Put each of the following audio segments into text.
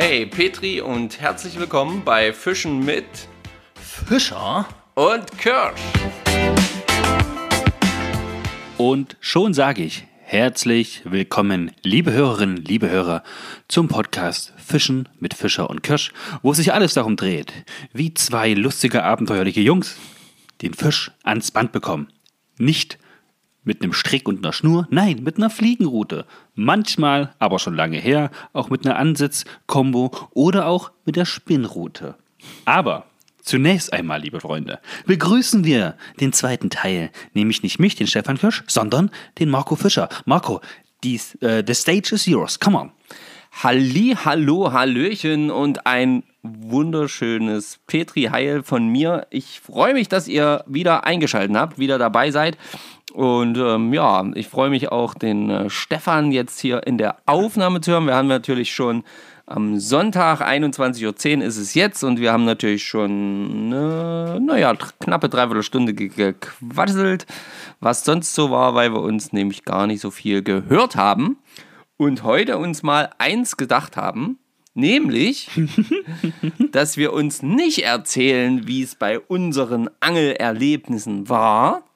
Hey Petri und herzlich willkommen bei Fischen mit Fischer und Kirsch. Und schon sage ich herzlich willkommen, liebe Hörerinnen, liebe Hörer, zum Podcast Fischen mit Fischer und Kirsch, wo sich alles darum dreht, wie zwei lustige, abenteuerliche Jungs den Fisch ans Band bekommen. Nicht mit einem Strick und einer Schnur, nein, mit einer Fliegenroute. Manchmal, aber schon lange her, auch mit einer Ansitz-Kombo oder auch mit der Spinnroute. Aber Zunächst einmal, liebe Freunde, begrüßen wir den zweiten Teil, nämlich nicht mich, den Stefan Kirsch, sondern den Marco Fischer. Marco, dies, äh, the stage is yours. Come on. Halli, hallo, hallöchen und ein wunderschönes Petri Heil von mir. Ich freue mich, dass ihr wieder eingeschaltet habt, wieder dabei seid. Und ähm, ja, ich freue mich auch, den äh, Stefan jetzt hier in der Aufnahme zu hören. Wir haben natürlich schon am Sonntag, 21.10 Uhr ist es jetzt und wir haben natürlich schon eine, naja, knappe dreiviertel Stunde gequasselt, was sonst so war, weil wir uns nämlich gar nicht so viel gehört haben und heute uns mal eins gedacht haben, nämlich, dass wir uns nicht erzählen, wie es bei unseren Angelerlebnissen war,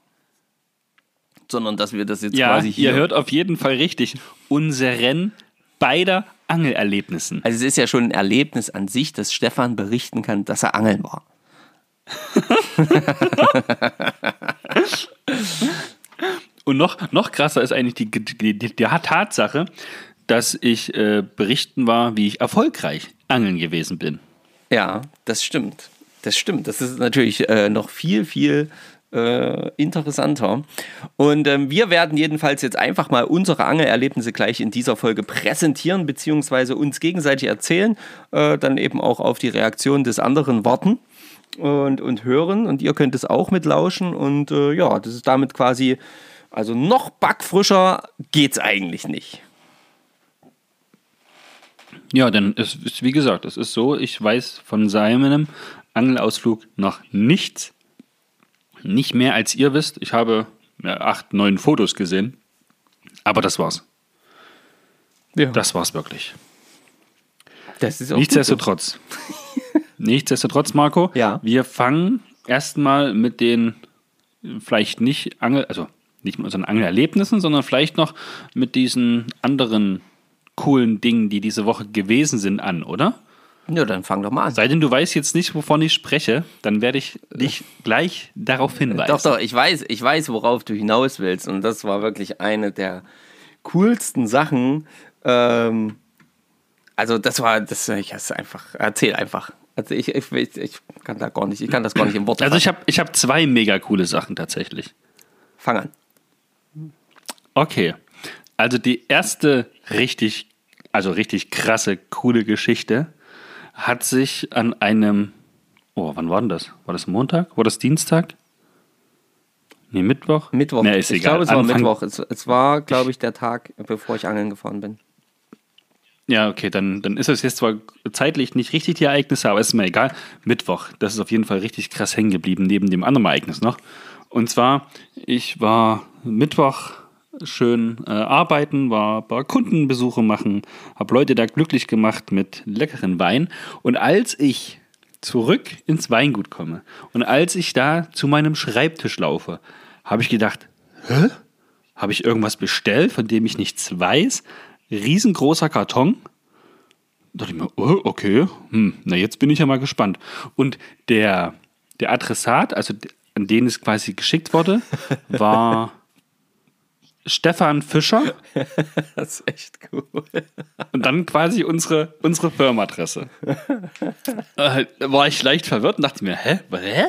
sondern dass wir das jetzt ja, quasi hier. Ihr hört auf jeden Fall richtig. Unseren beider Angelerlebnissen. Also es ist ja schon ein Erlebnis an sich, dass Stefan berichten kann, dass er angeln war. Und noch, noch krasser ist eigentlich die, die, die, die Tatsache, dass ich äh, berichten war, wie ich erfolgreich angeln gewesen bin. Ja, das stimmt. Das stimmt. Das ist natürlich äh, noch viel, viel äh, interessanter. Und ähm, wir werden jedenfalls jetzt einfach mal unsere Angelerlebnisse gleich in dieser Folge präsentieren, beziehungsweise uns gegenseitig erzählen, äh, dann eben auch auf die Reaktion des anderen warten und, und hören. Und ihr könnt es auch mitlauschen. Und äh, ja, das ist damit quasi, also noch backfrischer geht's eigentlich nicht. Ja, denn es ist, wie gesagt, es ist so, ich weiß von seinem Angelausflug noch nichts nicht mehr als ihr wisst. Ich habe acht, neun Fotos gesehen. Aber das war's. Ja. Das war's wirklich. Das ist auch Nichtsdestotrotz. Nichtsdestotrotz, Marco, ja. wir fangen erstmal mit den vielleicht nicht Angel, also nicht mit unseren Angelerlebnissen, sondern vielleicht noch mit diesen anderen coolen Dingen, die diese Woche gewesen sind, an, oder? Ja, dann fang doch mal an. Sei denn, du weißt jetzt nicht, wovon ich spreche, dann werde ich dich gleich darauf hinweisen. Doch, doch, ich weiß, ich weiß, worauf du hinaus willst. Und das war wirklich eine der coolsten Sachen. Ähm, also, das war, das ich es einfach, erzähl einfach. Also ich, ich, ich, kann da gar nicht, ich kann das gar nicht im Wort Also ich habe ich hab zwei mega coole Sachen tatsächlich. Fang an. Okay. Also die erste richtig, also richtig krasse, coole Geschichte hat sich an einem, oh, wann war denn das? War das Montag? War das Dienstag? Nee, Mittwoch? Mittwoch. Nee, ist ich egal. glaube, es war Anfang Mittwoch. Es, es, war, glaube ich, der Tag, bevor ich angeln gefahren bin. Ja, okay, dann, dann ist es jetzt zwar zeitlich nicht richtig die Ereignisse, aber ist mir egal. Mittwoch, das ist auf jeden Fall richtig krass hängen geblieben, neben dem anderen Ereignis noch. Und zwar, ich war Mittwoch schön äh, arbeiten, war ein Kundenbesuche machen, habe Leute da glücklich gemacht mit leckeren Wein. Und als ich zurück ins Weingut komme und als ich da zu meinem Schreibtisch laufe, habe ich gedacht, hä? Habe ich irgendwas bestellt, von dem ich nichts weiß? Riesengroßer Karton. Da dachte ich mir, oh, okay, hm, na jetzt bin ich ja mal gespannt. Und der, der Adressat, also an den es quasi geschickt wurde, war Stefan Fischer. das ist echt cool. Und dann quasi unsere, unsere Firmenadresse. äh, war ich leicht verwirrt und dachte mir, hä? hä?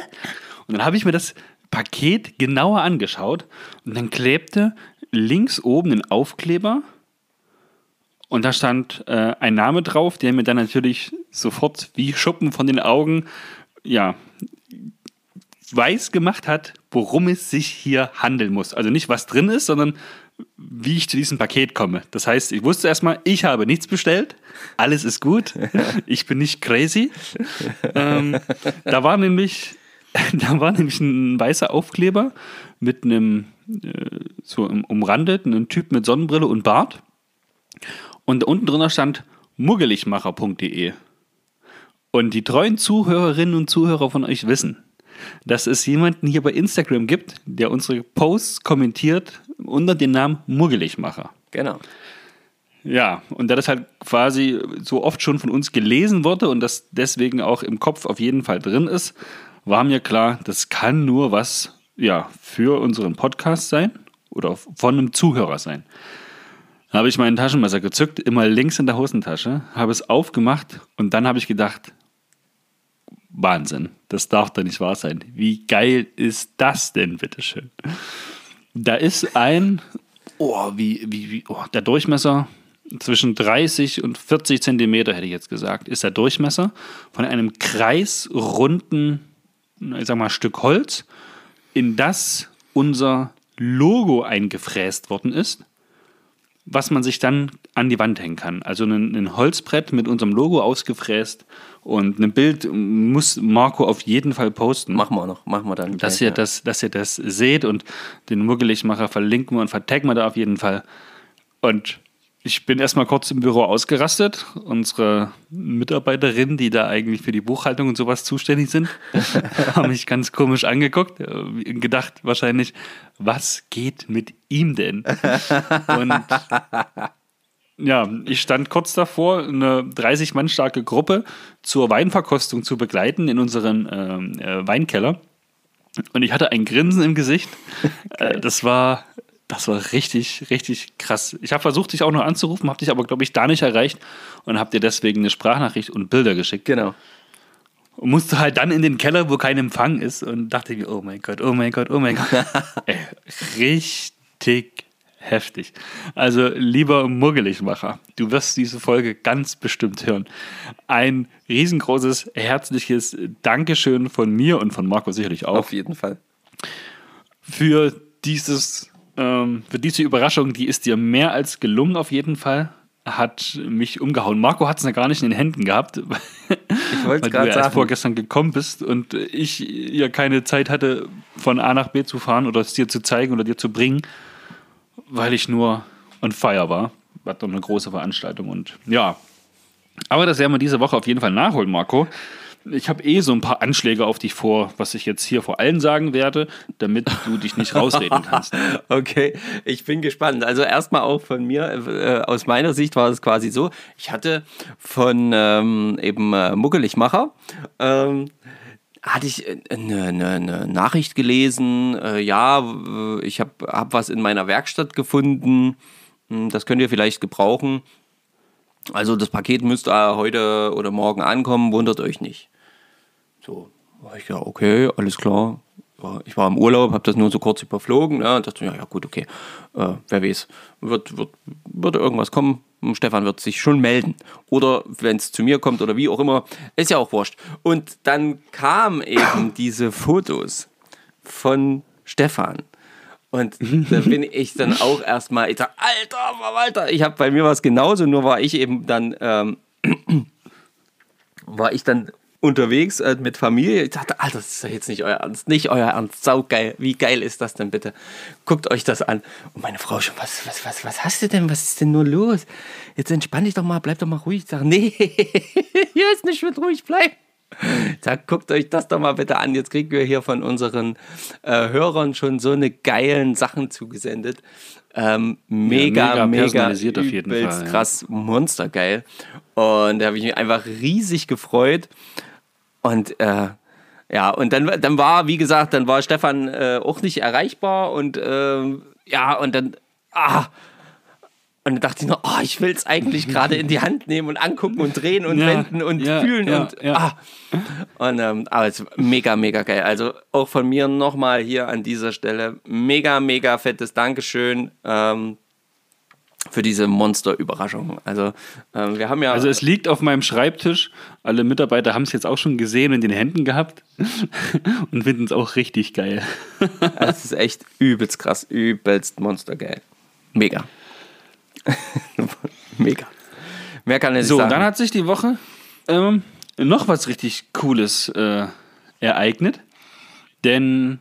Und dann habe ich mir das Paket genauer angeschaut und dann klebte links oben ein Aufkleber und da stand äh, ein Name drauf, der mir dann natürlich sofort wie Schuppen von den Augen, ja, weiß gemacht hat, worum es sich hier handeln muss. Also nicht, was drin ist, sondern wie ich zu diesem Paket komme. Das heißt, ich wusste erstmal, ich habe nichts bestellt, alles ist gut, ich bin nicht crazy. Ähm, da war nämlich, da war nämlich ein weißer Aufkleber mit einem äh, so umrandet, einem Typ mit Sonnenbrille und Bart. Und unten drunter stand muggeligmacher.de. Und die treuen Zuhörerinnen und Zuhörer von euch wissen, dass es jemanden hier bei Instagram gibt, der unsere Posts kommentiert unter dem Namen Muggeligmacher. Genau. Ja, und da das halt quasi so oft schon von uns gelesen wurde und das deswegen auch im Kopf auf jeden Fall drin ist, war mir klar, das kann nur was ja, für unseren Podcast sein oder von einem Zuhörer sein. Da habe ich mein Taschenmesser gezückt, immer links in der Hosentasche, habe es aufgemacht und dann habe ich gedacht, Wahnsinn, das darf doch nicht wahr sein. Wie geil ist das denn, bitteschön? Da ist ein, oh, wie, wie, wie, oh, der Durchmesser zwischen 30 und 40 Zentimeter, hätte ich jetzt gesagt, ist der Durchmesser von einem kreisrunden, ich sag mal, Stück Holz, in das unser Logo eingefräst worden ist was man sich dann an die Wand hängen kann. Also ein, ein, Holzbrett mit unserem Logo ausgefräst und ein Bild muss Marco auf jeden Fall posten. Machen wir noch, machen wir dann. Dass, gleich, ihr, ja. das, dass ihr das seht und den Muggeligmacher verlinken wir und vertaggen wir da auf jeden Fall. Und ich bin erstmal kurz im Büro ausgerastet. Unsere Mitarbeiterinnen, die da eigentlich für die Buchhaltung und sowas zuständig sind, haben mich ganz komisch angeguckt und äh, gedacht wahrscheinlich, was geht mit ihm denn? Und ja, ich stand kurz davor, eine 30 Mann starke Gruppe zur Weinverkostung zu begleiten in unseren ähm, äh, Weinkeller. Und ich hatte ein Grinsen im Gesicht. Äh, das war das war richtig, richtig krass. Ich habe versucht, dich auch noch anzurufen, habe dich aber, glaube ich, da nicht erreicht und habe dir deswegen eine Sprachnachricht und Bilder geschickt. Genau. Und musste halt dann in den Keller, wo kein Empfang ist und dachte mir, oh mein Gott, oh mein Gott, oh mein Gott. Ey, richtig heftig. Also, lieber Muggeligmacher, du wirst diese Folge ganz bestimmt hören. Ein riesengroßes, herzliches Dankeschön von mir und von Marco sicherlich auch. Auf jeden Fall. Für dieses ähm, für diese Überraschung, die ist dir mehr als gelungen auf jeden Fall. Hat mich umgehauen. Marco hat es ja gar nicht in den Händen gehabt, ich weil du ja sagen. erst vorgestern gekommen bist und ich ja keine Zeit hatte, von A nach B zu fahren oder es dir zu zeigen oder dir zu bringen, weil ich nur on fire war. War doch eine große Veranstaltung und ja. Aber das werden wir diese Woche auf jeden Fall nachholen, Marco. Ich habe eh so ein paar Anschläge auf dich vor, was ich jetzt hier vor allen sagen werde, damit du dich nicht rausreden kannst. okay, ich bin gespannt. Also erstmal auch von mir, äh, aus meiner Sicht war es quasi so, ich hatte von ähm, eben äh, Muggeligmacher, ähm, hatte ich eine, eine, eine Nachricht gelesen, äh, ja, ich habe hab was in meiner Werkstatt gefunden, hm, das könnt ihr vielleicht gebrauchen. Also das Paket müsste heute oder morgen ankommen, wundert euch nicht. So, war ich ja, okay, alles klar. Ich war im Urlaub, habe das nur so kurz überflogen. Ja, und dachte, ja, ja, gut, okay. Äh, wer weiß, wird, wird, wird irgendwas kommen. Stefan wird sich schon melden. Oder wenn es zu mir kommt oder wie auch immer, ist ja auch wurscht. Und dann kamen eben diese Fotos von Stefan. Und da bin ich dann auch erstmal, ich sag, Alter, Verwalter, ich habe bei mir was genauso, nur war ich eben dann, ähm, war ich dann unterwegs äh, mit Familie. Ich dachte, Alter, das ist doch jetzt nicht euer Ernst, nicht euer Ernst, saugeil. Wie geil ist das denn bitte? Guckt euch das an. Und meine Frau schon, was, was, was, was hast du denn? Was ist denn nur los? Jetzt entspann dich doch mal, bleib doch mal ruhig. Ich sage, nee, hier ist nicht mit ruhig bleiben. Sag, guckt euch das doch mal bitte an. Jetzt kriegen wir hier von unseren äh, Hörern schon so eine geilen Sachen zugesendet. Ähm, mega, ja, mega, personalisiert mega, auf jeden Fall. Krass, monstergeil. Und da habe ich mich einfach riesig gefreut. Und äh, ja, und dann, dann war, wie gesagt, dann war Stefan äh, auch nicht erreichbar und äh, ja, und dann, ah, und dann dachte ich noch, oh, ich will es eigentlich gerade in die Hand nehmen und angucken und drehen und ja, wenden und ja, fühlen ja, und ah. Und ähm, aber es ist mega, mega geil. Also auch von mir nochmal hier an dieser Stelle mega, mega fettes Dankeschön. Ähm, für diese Monster-Überraschung. Also ähm, wir haben ja. Also es liegt auf meinem Schreibtisch. Alle Mitarbeiter haben es jetzt auch schon gesehen und in den Händen gehabt und finden es auch richtig geil. Es ist echt übelst krass, übelst monstergeil. Mega. Mega. Mehr kann ich so, sagen. So, dann hat sich die Woche ähm, noch was richtig Cooles äh, ereignet. Denn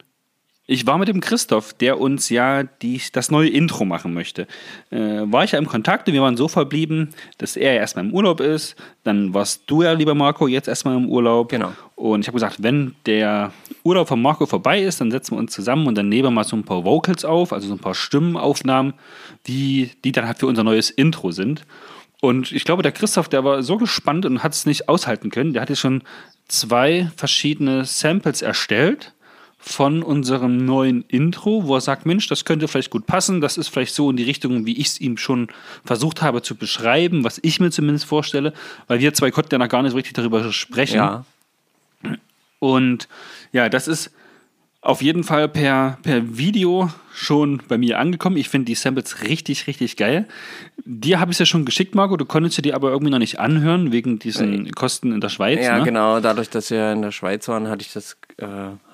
ich war mit dem Christoph, der uns ja die, das neue Intro machen möchte. Äh, war ich ja im Kontakt und wir waren so verblieben, dass er erstmal im Urlaub ist. Dann warst du ja, lieber Marco, jetzt erstmal im Urlaub. Genau. Und ich habe gesagt, wenn der Urlaub von Marco vorbei ist, dann setzen wir uns zusammen und dann nehmen wir mal so ein paar Vocals auf, also so ein paar Stimmenaufnahmen, die, die dann halt für unser neues Intro sind. Und ich glaube, der Christoph, der war so gespannt und hat es nicht aushalten können. Der hat jetzt schon zwei verschiedene Samples erstellt von unserem neuen Intro, wo er sagt, Mensch, das könnte vielleicht gut passen, das ist vielleicht so in die Richtung, wie ich es ihm schon versucht habe zu beschreiben, was ich mir zumindest vorstelle, weil wir zwei konnten ja noch gar nicht so richtig darüber sprechen. Ja. Und ja, das ist auf jeden Fall per, per Video schon bei mir angekommen. Ich finde die Samples richtig, richtig geil. Dir habe ich es ja schon geschickt, Marco. Du konntest sie dir aber irgendwie noch nicht anhören, wegen diesen Kosten in der Schweiz. Ja, ne? genau. Dadurch, dass wir in der Schweiz waren, hatte ich das, äh,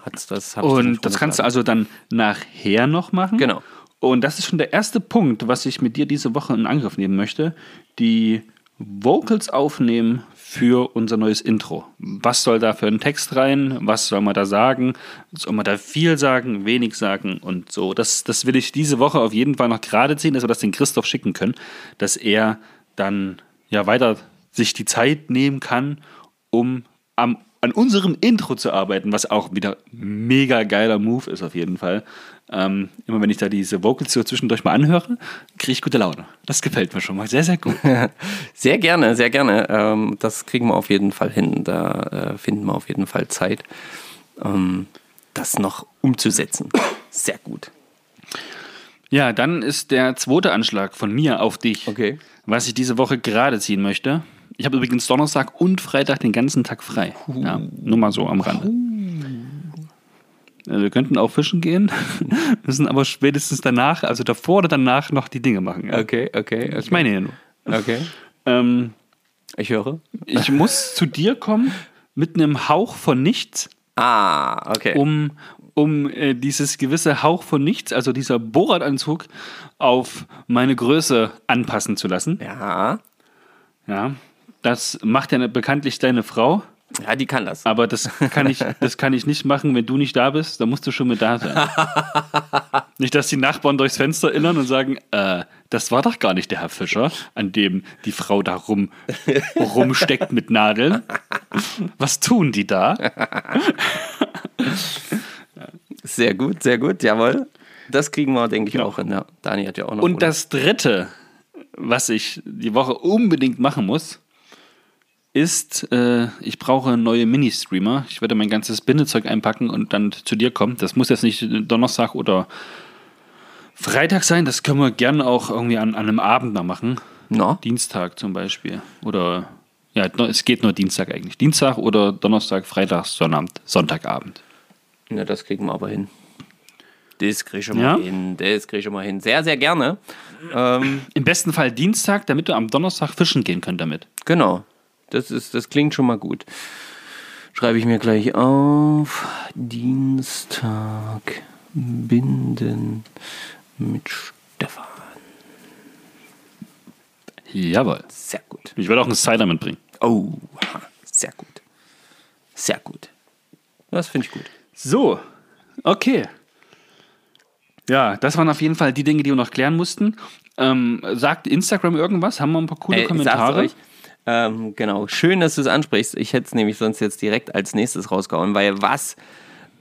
hat's das Und das kannst du also dann nachher noch machen. Genau. Und das ist schon der erste Punkt, was ich mit dir diese Woche in Angriff nehmen möchte. Die Vocals aufnehmen für unser neues Intro. Was soll da für ein Text rein? Was soll man da sagen? Soll man da viel sagen, wenig sagen und so? Das, das will ich diese Woche auf jeden Fall noch gerade ziehen, dass wir das den Christoph schicken können, dass er dann ja weiter sich die Zeit nehmen kann, um am, an unserem Intro zu arbeiten, was auch wieder mega geiler Move ist auf jeden Fall. Ähm, immer wenn ich da diese Vocals so zwischendurch mal anhöre, kriege ich gute Laune. Das gefällt mir schon mal sehr, sehr gut. Sehr gerne, sehr gerne. Ähm, das kriegen wir auf jeden Fall hin. Da äh, finden wir auf jeden Fall Zeit, ähm, das noch umzusetzen. Sehr gut. Ja, dann ist der zweite Anschlag von mir auf dich, Okay. was ich diese Woche gerade ziehen möchte. Ich habe übrigens Donnerstag und Freitag den ganzen Tag frei. Ja, nur mal so am Rande. Äh, Wir könnten auch fischen gehen, müssen aber spätestens danach, also davor oder danach, noch die Dinge machen. Ja. Okay, okay. Ich meine ja nur. Okay. Ähm, Ich höre. ich muss zu dir kommen mit einem Hauch von nichts, Ah, okay. um, um äh, dieses gewisse Hauch von nichts, also dieser Bohrradanzug, auf meine Größe anpassen zu lassen. Ja. Ja, das macht ja bekanntlich deine Frau, Ja, die kann das. aber das kann ich, das kann ich nicht machen, wenn du nicht da bist. Da musst du schon mit da sein. nicht, dass die Nachbarn durchs Fenster innern und sagen, äh, das war doch gar nicht der Herr Fischer, an dem die Frau da rum, rumsteckt mit Nadeln. Was tun die da? Sehr gut, sehr gut, jawohl. Das kriegen wir, denke ich, auch hin. Ja. Dani hat ja auch noch. Und das Dritte, was ich die Woche unbedingt machen muss, ist, äh, ich brauche neue Mini-Streamer. Ich werde mein ganzes Bindezeug einpacken und dann zu dir kommen. Das muss jetzt nicht Donnerstag oder Freitag sein. Das können wir gerne auch irgendwie an, an einem Abend noch machen. No? Dienstag zum Beispiel. Oder, ja, es geht nur Dienstag eigentlich. Dienstag oder Donnerstag, Freitag, Sonnabend, Sonntagabend. Ja, das kriegen wir aber hin. Das kriege ich schon Ja? mal hin. Das kriege ich schon mal hin. Sehr, sehr gerne. Ähm, Im besten Fall Dienstag, damit du am Donnerstag fischen gehen könnt damit. genau. Das, ist, das klingt schon mal gut. Schreibe ich mir gleich auf. Dienstag binden mit Stefan. Jawohl. Sehr gut. Ich werde auch einen Cider mitbringen. Oh, sehr gut. Sehr gut. Das finde ich gut. So, okay. Ja, das waren auf jeden Fall die Dinge, die wir noch klären mussten. Ähm, sagt Instagram irgendwas? Haben wir ein paar coole sag's Kommentare? euch. Ähm, genau, schön, dass du es ansprichst. Ich hätte es nämlich sonst jetzt direkt als nächstes rausgehauen, weil was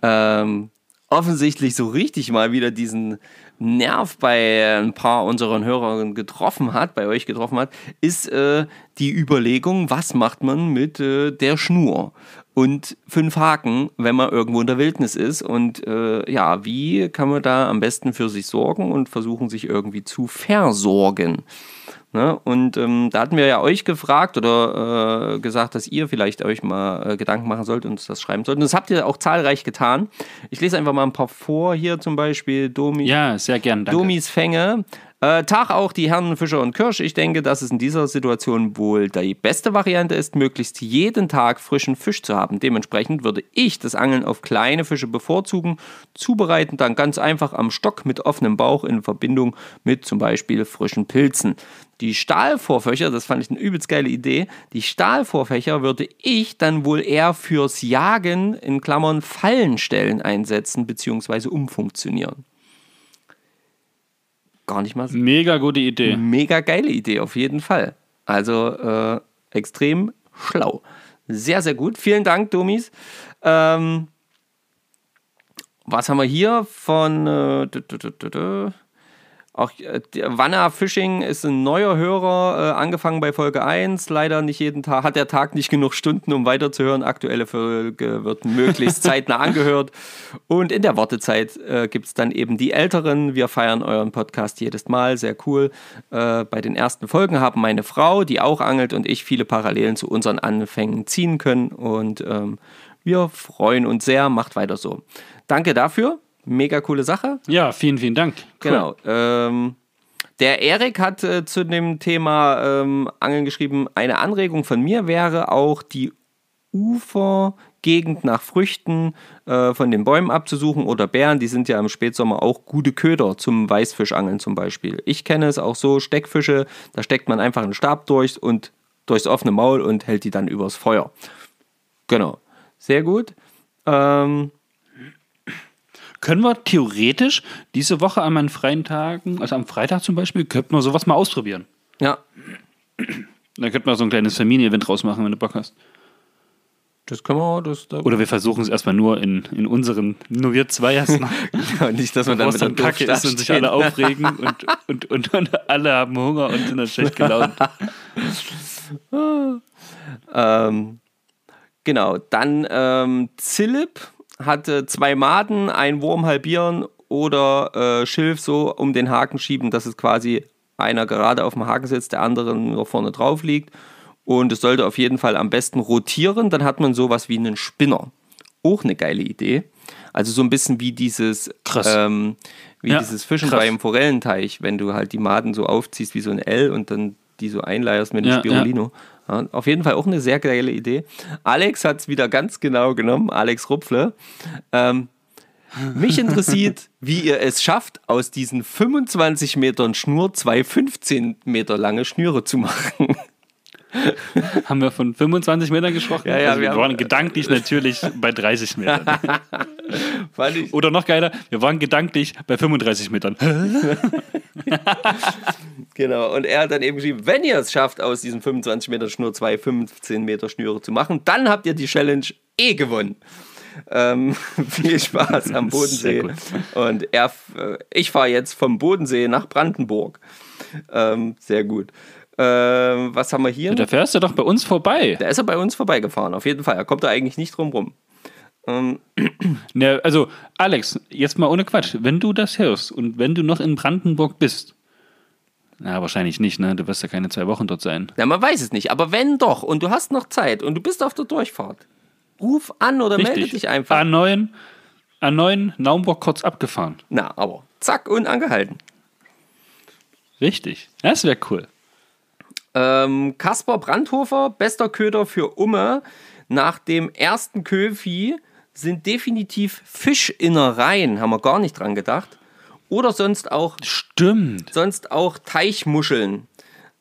ähm, offensichtlich so richtig mal wieder diesen Nerv bei ein paar unseren Hörern getroffen hat, bei euch getroffen hat, ist äh, die Überlegung, was macht man mit äh, der Schnur? Und fünf Haken, wenn man irgendwo in der Wildnis ist. Und äh, ja, wie kann man da am besten für sich sorgen und versuchen, sich irgendwie zu versorgen? Ne? Und ähm, da hatten wir ja euch gefragt oder äh, gesagt, dass ihr vielleicht euch mal äh, Gedanken machen sollt und uns das schreiben sollt. Und das habt ihr auch zahlreich getan. Ich lese einfach mal ein paar vor hier zum Beispiel. Domi, Ja, sehr gern. Danke. Domis Fänge. Äh, Tag auch die Herren Fischer und Kirsch. Ich denke, dass es in dieser Situation wohl die beste Variante ist, möglichst jeden Tag frischen Fisch zu haben. Dementsprechend würde ich das Angeln auf kleine Fische bevorzugen, zubereiten dann ganz einfach am Stock mit offenem Bauch in Verbindung mit zum Beispiel frischen Pilzen. Die Stahlvorfächer, das fand ich eine übelst geile Idee, die Stahlvorfächer würde ich dann wohl eher fürs Jagen in Klammern Fallenstellen einsetzen bzw. umfunktionieren. Gar nicht mal so. Mega gute Idee. Mega geile Idee, auf jeden Fall. Also äh, extrem schlau. Sehr, sehr gut. Vielen Dank, Domis. Ähm, was haben wir hier von. Äh, auch äh, Wanna Fishing ist ein neuer Hörer, äh, angefangen bei Folge 1. Leider nicht jeden Tag, hat der Tag nicht genug Stunden, um weiterzuhören. Aktuelle Folge wird möglichst zeitnah angehört. Und in der Wartezeit äh, gibt es dann eben die Älteren. Wir feiern euren Podcast jedes Mal, sehr cool. Äh, bei den ersten Folgen haben meine Frau, die auch angelt, und ich viele Parallelen zu unseren Anfängen ziehen können. Und ähm, wir freuen uns sehr. Macht weiter so. Danke dafür. Mega coole Sache. Ja, vielen, vielen Dank. Cool. Genau. Ähm, der Erik hat äh, zu dem Thema ähm, Angeln geschrieben, eine Anregung von mir wäre auch die Ufergegend nach Früchten äh, von den Bäumen abzusuchen oder Bären, die sind ja im Spätsommer auch gute Köder zum Weißfischangeln zum Beispiel. Ich kenne es auch so, Steckfische, da steckt man einfach einen Stab durch und durchs offene Maul und hält die dann übers Feuer. Genau. Sehr gut. Ähm, können wir theoretisch diese Woche an meinen freien Tagen, also am Freitag zum Beispiel, könnten wir sowas mal ausprobieren. Ja. Dann könnten wir so ein kleines Familienevent rausmachen, wenn du Bock hast. Das können wir das, da Oder wir versuchen es erstmal nur in, in unseren, nur wir zwei erstmal. ja, nicht, dass man dann mit dann Kacke ist und sich alle aufregen und, und, und, und, alle haben Hunger und sind dann schlecht gelaunt. ähm, genau, dann ähm, Zillip hatte zwei Maden, ein Wurm halbieren oder äh, Schilf so um den Haken schieben, dass es quasi einer gerade auf dem Haken sitzt, der andere nur vorne drauf liegt. Und es sollte auf jeden Fall am besten rotieren, dann hat man sowas wie einen Spinner. Auch eine geile Idee. Also so ein bisschen wie dieses, ähm, wie ja, dieses Fischen krass. beim Forellenteich, wenn du halt die Maden so aufziehst wie so ein L und dann die so einleierst mit einem ja, Spirulino. Ja. Ja, auf jeden Fall auch eine sehr geile Idee. Alex hat es wieder ganz genau genommen, Alex Rupfle. Ähm, mich interessiert, wie ihr es schafft, aus diesen 25 Metern Schnur zwei 15 Meter lange Schnüre zu machen. haben wir von 25 Metern gesprochen? Ja, ja, also wir, wir waren gedanklich natürlich bei 30 Metern. Oder noch geiler, wir waren gedanklich bei 35 Metern. genau, und er hat dann eben geschrieben, wenn ihr es schafft, aus diesen 25 Metern Schnur zwei 15 Meter Schnüre zu machen, dann habt ihr die Challenge eh gewonnen. Ähm, viel Spaß am Bodensee. Und er, äh, ich fahre jetzt vom Bodensee nach Brandenburg. Ähm, sehr gut. Äh, was haben wir hier? Da fährst du doch bei uns vorbei. Da ist er bei uns vorbeigefahren, auf jeden Fall. Er kommt da eigentlich nicht drum rum. Ähm. Ne, also, Alex, jetzt mal ohne Quatsch. Wenn du das hörst und wenn du noch in Brandenburg bist, na, wahrscheinlich nicht, ne? Du wirst ja keine zwei Wochen dort sein. Ja, man weiß es nicht. Aber wenn doch und du hast noch Zeit und du bist auf der Durchfahrt, ruf an oder Richtig. melde dich einfach. A9, A9 Naumburg kurz abgefahren. Na, aber zack und angehalten. Richtig. Das wäre cool. Ähm, Kaspar Brandhofer, bester Köder für Umme. Nach dem ersten Köfi sind definitiv Fischinnereien, haben wir gar nicht dran gedacht. Oder sonst auch. Stimmt. Sonst auch Teichmuscheln.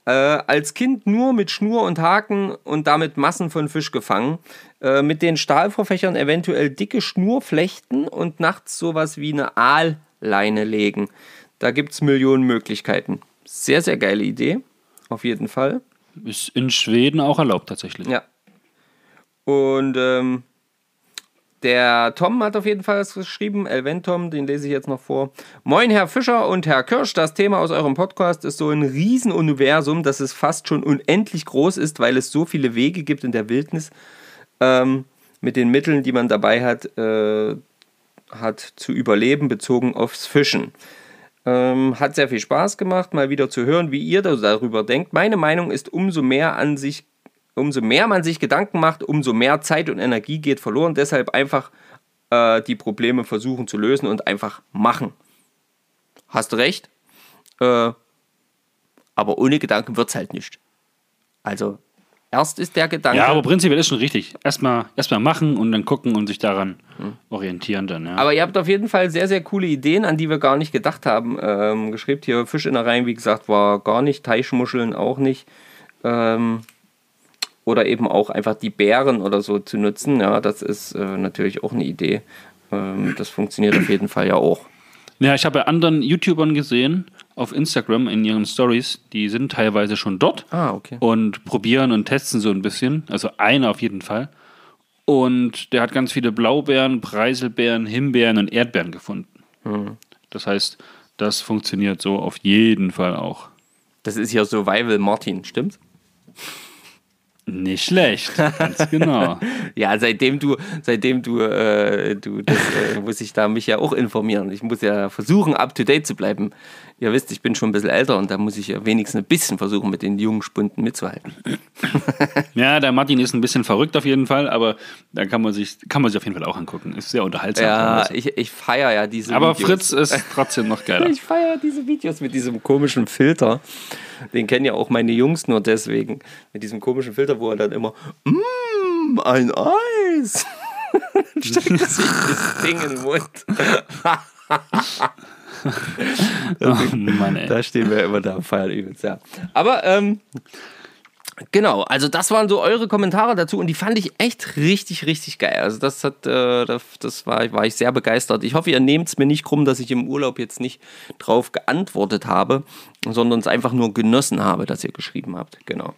Äh, als Kind nur mit Schnur und Haken und damit Massen von Fisch gefangen. Äh, mit den Stahlvorfächern eventuell dicke Schnur flechten und nachts sowas wie eine Aalleine legen. Da gibt es Millionen Möglichkeiten. Sehr, sehr geile Idee. Auf jeden Fall. Ist in Schweden auch erlaubt tatsächlich. Ja. Und ähm, der Tom hat auf jeden Fall was geschrieben, Elventom, den lese ich jetzt noch vor. Moin, Herr Fischer und Herr Kirsch, das Thema aus eurem Podcast ist so ein Riesenuniversum, dass es fast schon unendlich groß ist, weil es so viele Wege gibt in der Wildnis, ähm, mit den Mitteln, die man dabei hat, äh, hat zu überleben, bezogen aufs Fischen. Ähm, hat sehr viel Spaß gemacht, mal wieder zu hören, wie ihr darüber denkt. Meine Meinung ist, umso mehr an sich, umso mehr man sich Gedanken macht, umso mehr Zeit und Energie geht verloren. Deshalb einfach äh, die Probleme versuchen zu lösen und einfach machen. Hast du recht? Äh, aber ohne Gedanken wird es halt nicht. Also Erst ist der Gedanke. Ja, aber prinzipiell ist schon richtig. Erstmal erstmal machen und dann gucken und sich daran orientieren dann. Ja. Aber ihr habt auf jeden Fall sehr, sehr coole Ideen, an die wir gar nicht gedacht haben. Ähm, geschrieben hier Fischinnereien, wie gesagt, war gar nicht, Teichmuscheln auch nicht. Ähm, oder eben auch einfach die Bären oder so zu nutzen. Ja, das ist äh, natürlich auch eine Idee. Ähm, das funktioniert auf jeden Fall ja auch. Ja, ich habe bei anderen YouTubern gesehen, auf Instagram in ihren Stories, die sind teilweise schon dort Ah, okay. und probieren und testen so ein bisschen. Also einer auf jeden Fall. Und der hat ganz viele Blaubeeren, Preiselbeeren, Himbeeren und Erdbeeren gefunden. Das heißt, das funktioniert so auf jeden Fall auch. Das ist ja Survival Martin, stimmt's? Nicht schlecht, ganz genau. Ja, seitdem du, seitdem du, äh, du das äh, muss ich da mich ja auch informieren. Ich muss ja versuchen, up to date zu bleiben. Ihr wisst, ich bin schon ein bisschen älter und da muss ich ja wenigstens ein bisschen versuchen, mit den jungen Spunden mitzuhalten. Ja, der Martin ist ein bisschen verrückt auf jeden Fall, aber da kann man sich, kann man sich auf jeden Fall auch angucken. Ist sehr unterhaltsam. Ja, ich, ich feiere ja diese aber Videos. Fritz ist trotzdem noch geiler. Ich feiere diese Videos mit diesem komischen Filter. Den kennen ja auch meine Jungs nur deswegen. Mit diesem komischen Filter, wo er dann immer, mmm, ein Eis. Steckt sich das Ding in den Mund. Oh Mann, ey. Da stehen wir immer da, feiern übelst, ja. Aber, ähm, genau, also das waren so eure Kommentare dazu und die fand ich echt richtig, richtig geil. Also das hat, äh, das, das war, war ich sehr begeistert. Ich hoffe, ihr nehmt es mir nicht krumm, dass ich im Urlaub jetzt nicht drauf geantwortet habe, sondern es einfach nur genossen habe, dass ihr geschrieben habt. Genau.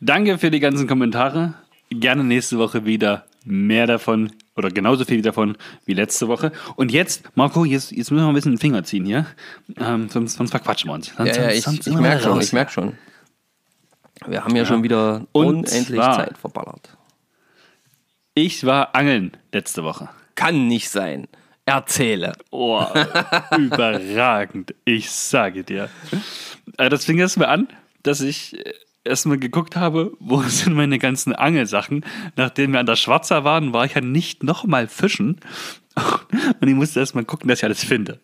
Danke für die ganzen Kommentare. Gerne nächste Woche wieder mehr davon oder genauso viel davon wie letzte Woche. Und jetzt, Marco, jetzt, jetzt müssen wir ein bisschen den Finger ziehen hier. Ähm, sonst, sonst verquatschen wir uns. Sonst, Ja, ja, ich, ich merke schon, ich merke schon. Wir haben ja, schon wieder Und unendlich zwar- Zeit verballert. Ich war angeln letzte Woche. Kann nicht sein. Erzähle. Oh, überragend. Ich sage dir. Äh, Das fing erst mal an, dass ich äh, erstmal geguckt habe, wo sind meine ganzen Angelsachen. Nachdem wir an der Schwarzer waren, war ich ja nicht nochmal fischen. Und ich musste erstmal gucken, dass ich alles finde.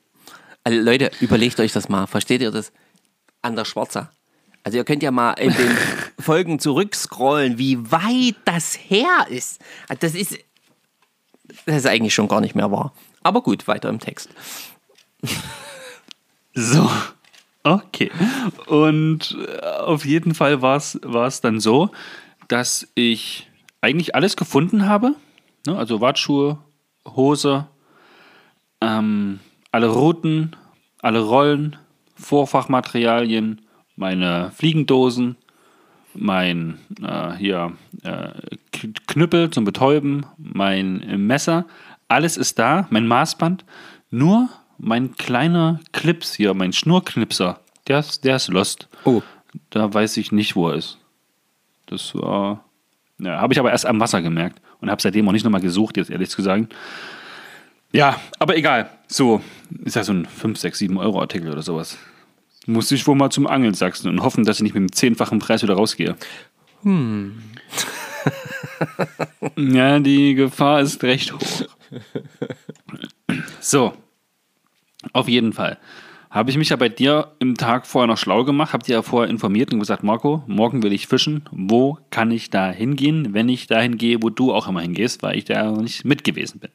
Also Leute, überlegt euch das mal. Versteht ihr das? An der Schwarzer. Also ihr könnt ja mal in den Folgen zurückscrollen, wie weit das her ist. Das ist, das ist eigentlich schon gar nicht mehr wahr. Aber gut, weiter im Text. So, okay. Und äh, auf jeden Fall war es dann so, dass ich eigentlich alles gefunden habe. Ne? Also Wattschuhe, Hose, ähm, alle Routen, alle Rollen, Vorfachmaterialien, meine Fliegendosen, mein äh, hier äh, Knüppel zum Betäuben, mein Messer, alles ist da, mein Maßband, nur mein kleiner Clips hier, mein Schnurknipser, der ist, der ist lost. Oh. Da weiß ich nicht, wo er ist. Das war. Ja, habe ich aber erst am Wasser gemerkt und habe seitdem auch nicht nochmal gesucht, jetzt ehrlich zu sagen. Ja, aber egal. So, ist ja so ein 5, 6, 7 Euro Artikel oder sowas. Muss ich wohl mal zum Angeln sachsen und hoffen, dass ich nicht mit dem zehnfachen Preis wieder rausgehe. Hm. ja, die Gefahr ist recht hoch. So, auf jeden Fall. Habe ich mich ja bei dir im Tag vorher noch schlau gemacht, habe dir ja vorher informiert und gesagt, Marco, morgen will ich fischen. Wo kann ich da hingehen, wenn ich dahin gehe, wo du auch immer hingehst, weil ich da noch nicht mit gewesen bin.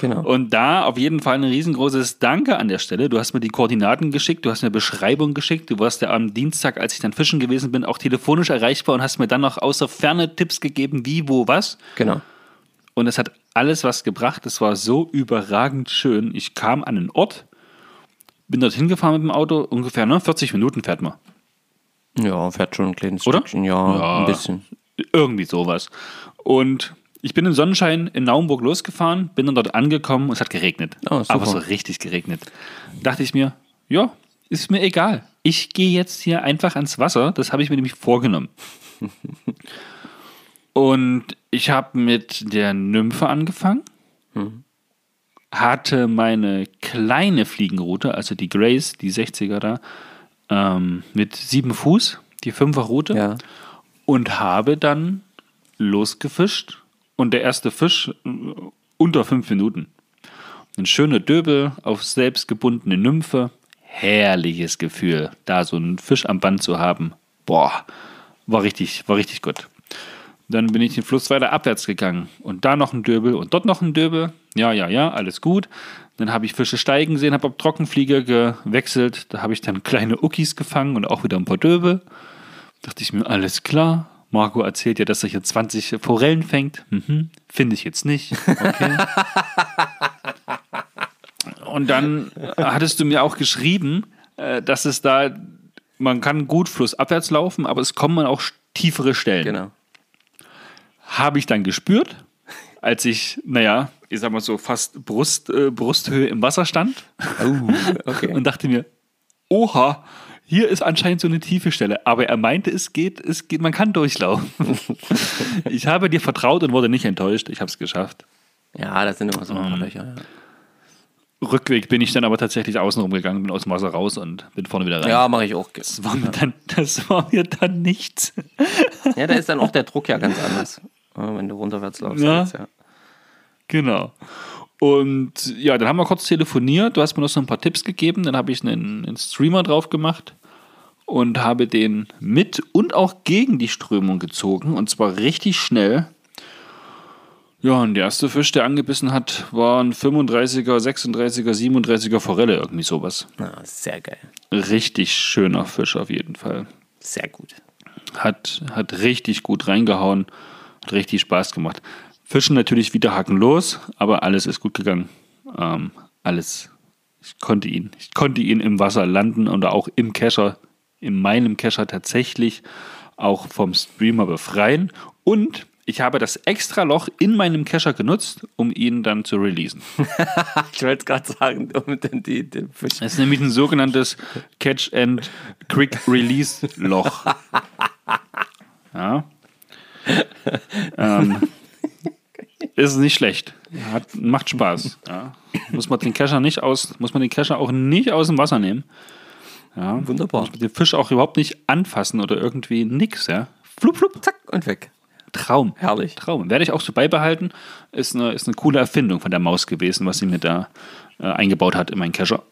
Genau. Und da auf jeden Fall ein riesengroßes Danke an der Stelle. Du hast mir die Koordinaten geschickt, du hast mir eine Beschreibung geschickt. Du warst ja am Dienstag, als ich dann fischen gewesen bin, auch telefonisch erreichbar und hast mir dann noch außer Ferne Tipps gegeben, wie, wo, was. genau. Und es hat alles was gebracht. Es war so überragend schön. Ich kam an einen Ort, bin dorthin gefahren mit dem Auto, ungefähr ne, 40 Minuten fährt man. Ja, fährt schon ein kleines Oder? Stückchen. Ja, Ja. ein bisschen. Irgendwie sowas. Und ich bin im Sonnenschein in Naumburg losgefahren, bin dann dort angekommen und es hat geregnet. Oh. Aber so richtig geregnet. Dachte ich mir, ja, ist mir egal. Ich gehe jetzt hier einfach ans Wasser. Das habe ich mir nämlich vorgenommen. und ich habe mit der Nymphe angefangen. Hatte meine kleine Fliegenroute, also die Grace, die 60er da, ähm, mit sieben Fuß, die 5er Route Ja. und habe dann losgefischt und der erste Fisch äh, unter fünf Minuten. Ein schöner Döbel auf selbst gebundene Nymphe. Herrliches Gefühl, da so einen Fisch am Band zu haben. Boah, war richtig, war richtig gut. Dann bin ich den Fluss weiter abwärts gegangen und da noch ein Döbel und dort noch ein Döbel. Ja, ja, ja, alles gut. Dann habe ich Fische steigen sehen, habe auf Trockenflieger gewechselt. Da habe ich dann kleine Uckis gefangen und auch wieder ein paar Döbel. Dachte ich mir, alles klar. Marco erzählt ja, dass er hier 20 Forellen fängt. Mhm, Finde ich jetzt nicht. Okay. und dann hattest du mir auch geschrieben, äh, dass es da, man kann gut flussabwärts laufen, aber es kommen auch tiefere Stellen. Genau. Habe ich dann gespürt, als ich, naja, ich sag mal so, fast Brust, äh, Brusthöhe im Wasser stand. Oh, okay. Und dachte mir, oha, hier ist anscheinend so eine tiefe Stelle. Aber er meinte, es geht, es geht, man kann durchlaufen. ich habe dir vertraut und wurde nicht enttäuscht. Ich habe es geschafft. Ja, das sind immer so ein Ähm. paar Löcher. Ja. Rückweg bin ich dann aber tatsächlich außen rumgegangen, bin aus dem Wasser raus und bin vorne wieder rein. Ja, mache ich auch. Das war mir dann, das war mir dann nichts. Ja, da ist dann auch der Druck ja ganz anders, wenn du runterwärts läufst. Ja. als, ja. Genau. Und ja, dann haben wir kurz telefoniert. Du hast mir noch so ein paar Tipps gegeben. Dann habe ich einen, einen Streamer drauf gemacht und habe den mit und auch gegen die Strömung gezogen. Und zwar richtig schnell. Ja, und der erste Fisch, der angebissen hat, war ein 35er, 36er, 37er Forelle, irgendwie sowas. Na, sehr geil. Richtig schöner Fisch auf jeden Fall. Sehr gut. Hat, hat richtig gut reingehauen, richtig Spaß gemacht. Fischen natürlich wieder hacken los, aber alles ist gut gegangen. Ähm, alles. Ich konnte ihn. Ich konnte ihn im Wasser landen und auch im Kescher, in meinem Kescher tatsächlich auch vom Streamer befreien. Und ich habe das extra Loch in meinem Kescher genutzt, um ihn dann zu releasen. Ich wollte es gerade sagen, um den, die, den Fisch. Das ist nämlich ein sogenanntes Catch and Quick Release Loch. Ja. Ähm, ist nicht schlecht. Hat, macht Spaß. Ja. Muss man den Kescher nicht aus, muss man den Kescher auch nicht aus dem Wasser nehmen. Ja. Wunderbar. Muss man den Fisch auch überhaupt nicht anfassen oder irgendwie nix, ja. Flup, flup. Zack und weg. Traum. Herrlich. Traum. Werde ich auch so beibehalten. Ist eine, ist eine coole Erfindung von der Maus gewesen, was sie mir da äh, eingebaut hat in meinen Kescher.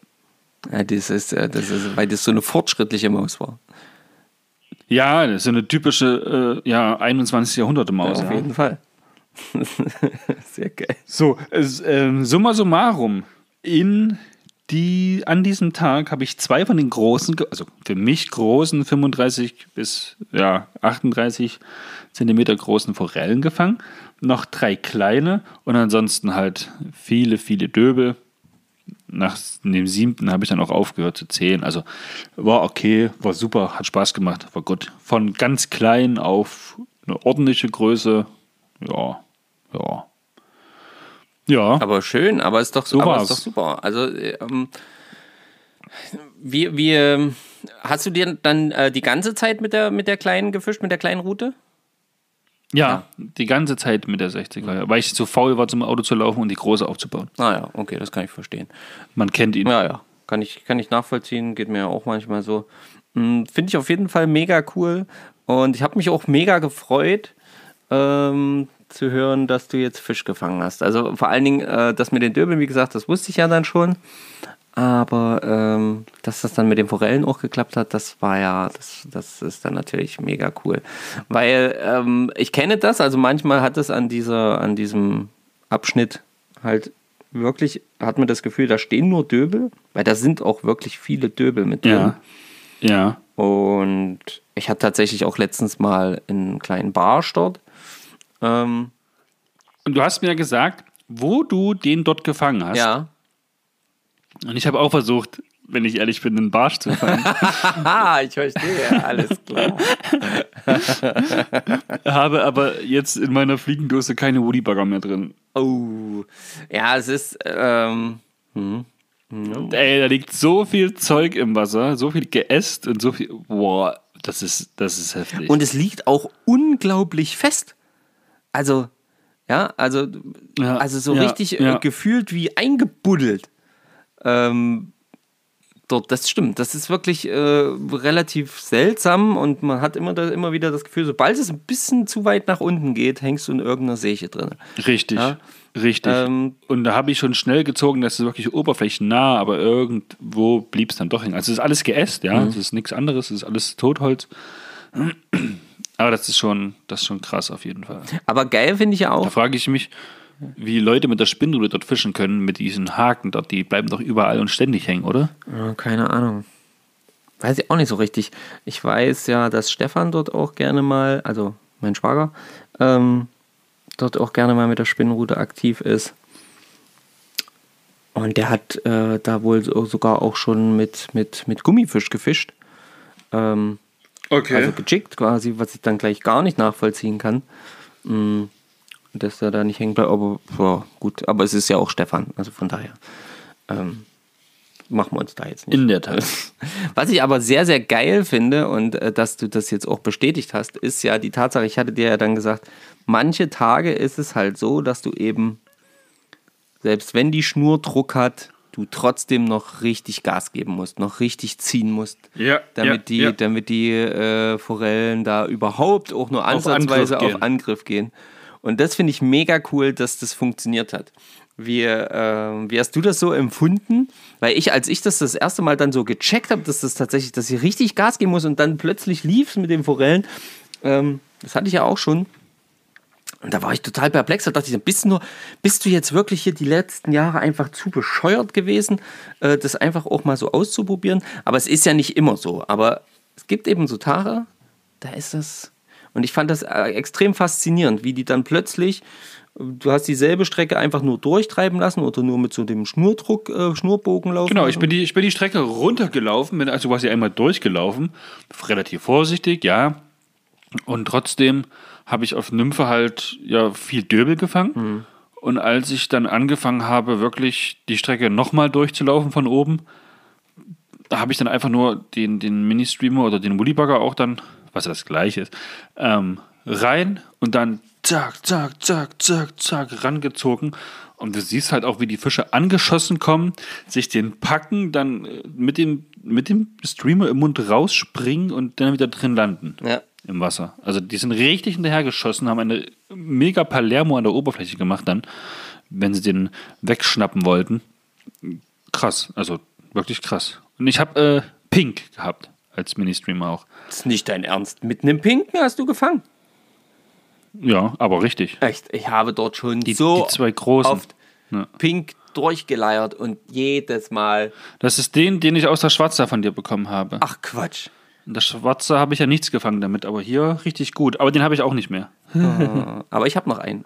Ja, das ist, äh, das ist, weil das so eine fortschrittliche Maus war. Ja, das ist eine typische äh, ja, 21. Jahrhunderte Maus. Auf ja. jeden Fall. Sehr geil. So, es, ähm, summa summarum, in die, an diesem Tag habe ich zwei von den großen, also für mich großen 35 bis ja, 38 Zentimeter großen Forellen gefangen, noch drei kleine und ansonsten halt viele, viele Döbel. Nach dem siebten habe ich dann auch aufgehört zu zählen. Also war okay, war super, hat Spaß gemacht, war gut. Von ganz klein auf eine ordentliche Größe, ja, ja. Ja. Aber schön, aber ist doch, So aber ist doch super. Also, ähm, wie, wie, ähm, hast du dir dann äh, die ganze Zeit mit der, mit der kleinen gefischt, mit der kleinen Route? Ja, die ganze Zeit mit der 60er, weil ich zu faul war, zum Auto zu laufen und die große aufzubauen. Naja, Ah okay, das kann ich verstehen. Man kennt ihn. Ja, ja, kann ich, kann ich nachvollziehen, geht mir ja auch manchmal so. Hm, Finde ich auf jeden Fall mega cool und ich habe mich auch mega gefreut, ähm, zu hören, dass du jetzt Fisch gefangen hast. Also vor allen Dingen äh, das mit den Döbeln, wie gesagt, das wusste ich ja dann schon. Aber ähm, dass das dann mit den Forellen auch geklappt hat, das war ja, das, das ist dann natürlich mega cool. Weil ähm, ich kenne das, also manchmal hat es an dieser, an diesem Abschnitt halt wirklich, hat man das Gefühl, da stehen nur Döbel, weil da sind auch wirklich viele Döbel mit drin. Ja. Ja. Und ich hatte tatsächlich auch letztens mal einen kleinen Barsch dort. Ähm, Und du hast mir ja gesagt, wo du den dort gefangen hast. ja. Und ich habe auch versucht, wenn ich ehrlich bin, einen Barsch zu fangen. Haha, ich verstehe, alles klar. habe aber jetzt in meiner Fliegendose keine Woodybugger mehr drin. Oh, ja, es ist, ähm, Ey, da liegt so viel Zeug im Wasser, so viel Geäst und so viel. Boah, das ist, das ist heftig. und es liegt auch unglaublich fest. Also, ja, also, Ja, also so ja, richtig ja. Äh, gefühlt wie eingebuddelt. Ähm, dort, das stimmt. Das ist wirklich äh, relativ seltsam und man hat immer, da, immer wieder das Gefühl, sobald es ein bisschen zu weit nach unten geht, hängst du in irgendeiner Säche drin. Richtig, Ja. richtig. Ähm, und da habe ich schon schnell gezogen, das ist wirklich oberflächennah, aber irgendwo blieb es dann doch hängen. Also es ist alles geäst, ja, es ist nichts anderes, es ist alles Totholz. Aber das ist schon, das ist schon krass auf jeden Fall. Aber geil finde ich ja Da auch. frage ich mich, wie Leute mit der Spinnrute dort fischen können, mit diesen Haken dort, die bleiben doch überall und ständig hängen, oder? Ja, keine Ahnung. Weiß ich auch nicht so richtig. Ich weiß ja, dass Stefan dort auch gerne mal, also mein Schwager, ähm, dort auch gerne mal mit der Spinnrute aktiv ist. Und der hat äh, da wohl so, sogar auch schon mit, mit, mit Gummifisch gefischt. Ähm, Okay. also gechickt quasi, was ich dann gleich gar nicht nachvollziehen kann. Mm, Dass er da nicht hängen bleibt. Aber ja, gut, aber es ist ja auch Stefan, also von daher. Ähm, machen wir uns da jetzt nicht. In der Tat. Was ich aber sehr, sehr geil finde und äh, dass du das jetzt auch bestätigt hast, ist ja die Tatsache, ich hatte dir ja dann gesagt, manche Tage ist es halt so, dass du eben, selbst wenn die Schnur Druck hat, du trotzdem noch richtig Gas geben musst, noch richtig ziehen musst, Ja, damit ja, die, ja. damit die äh, Forellen da überhaupt auch nur ansatzweise Angriff auf gehen. Angriff gehen. Und das finde ich mega cool, dass das funktioniert hat. Wie, äh, wie hast du das so empfunden? Weil ich, als ich das das erste Mal dann so gecheckt habe, dass das tatsächlich, dass ich richtig Gas geben muss und dann plötzlich lief es mit den Forellen, ähm, das hatte ich ja auch schon. Und da war ich total perplex. Da dachte ich, bist du, nur, bist du jetzt wirklich hier die letzten Jahre einfach zu bescheuert gewesen, äh, das einfach auch mal so auszuprobieren? Aber es ist ja nicht immer so. Aber es gibt eben so Tage, da ist das. Und ich fand das äh, extrem faszinierend, wie die dann plötzlich, du hast dieselbe Strecke einfach nur durchtreiben lassen oder nur mit so dem Schnurdruck, äh, Schnurbogen laufen. Genau, ich bin, die, ich bin die Strecke runtergelaufen, bin also quasi einmal durchgelaufen, relativ vorsichtig, ja. Und trotzdem habe ich auf Nymphe halt ja viel Döbel gefangen. Und als ich dann angefangen habe, wirklich die Strecke nochmal durchzulaufen von oben, da habe ich dann einfach nur den, den Mini-Streamer oder den Woolly-Bagger auch dann, was das gleiche ist, ähm, rein und dann zack, zack, zack, zack, zack, rangezogen. Und du siehst halt auch, wie die Fische angeschossen kommen, sich den packen, dann äh, mit dem, mit dem Streamer im Mund rausspringen und dann wieder drin landen Ja. im Wasser. Also die sind richtig hinterhergeschossen, haben eine mega Palermo an der Oberfläche gemacht dann, wenn sie den wegschnappen wollten. Krass, also wirklich krass. Und ich habe äh, Pink gehabt als Ministreamer auch. Das ist nicht dein Ernst. Mit einem Pinken hast du gefangen. Ja, aber richtig. Echt, ich habe dort schon Die, so die zwei großen. oft Ja. pink durchgeleiert und jedes Mal. Das ist den, den ich aus der Schwarze von dir bekommen habe. Ach Quatsch. Und der Schwarze habe ich ja nichts gefangen damit, aber hier richtig gut. Aber den habe ich auch nicht mehr. Aber ich habe noch einen.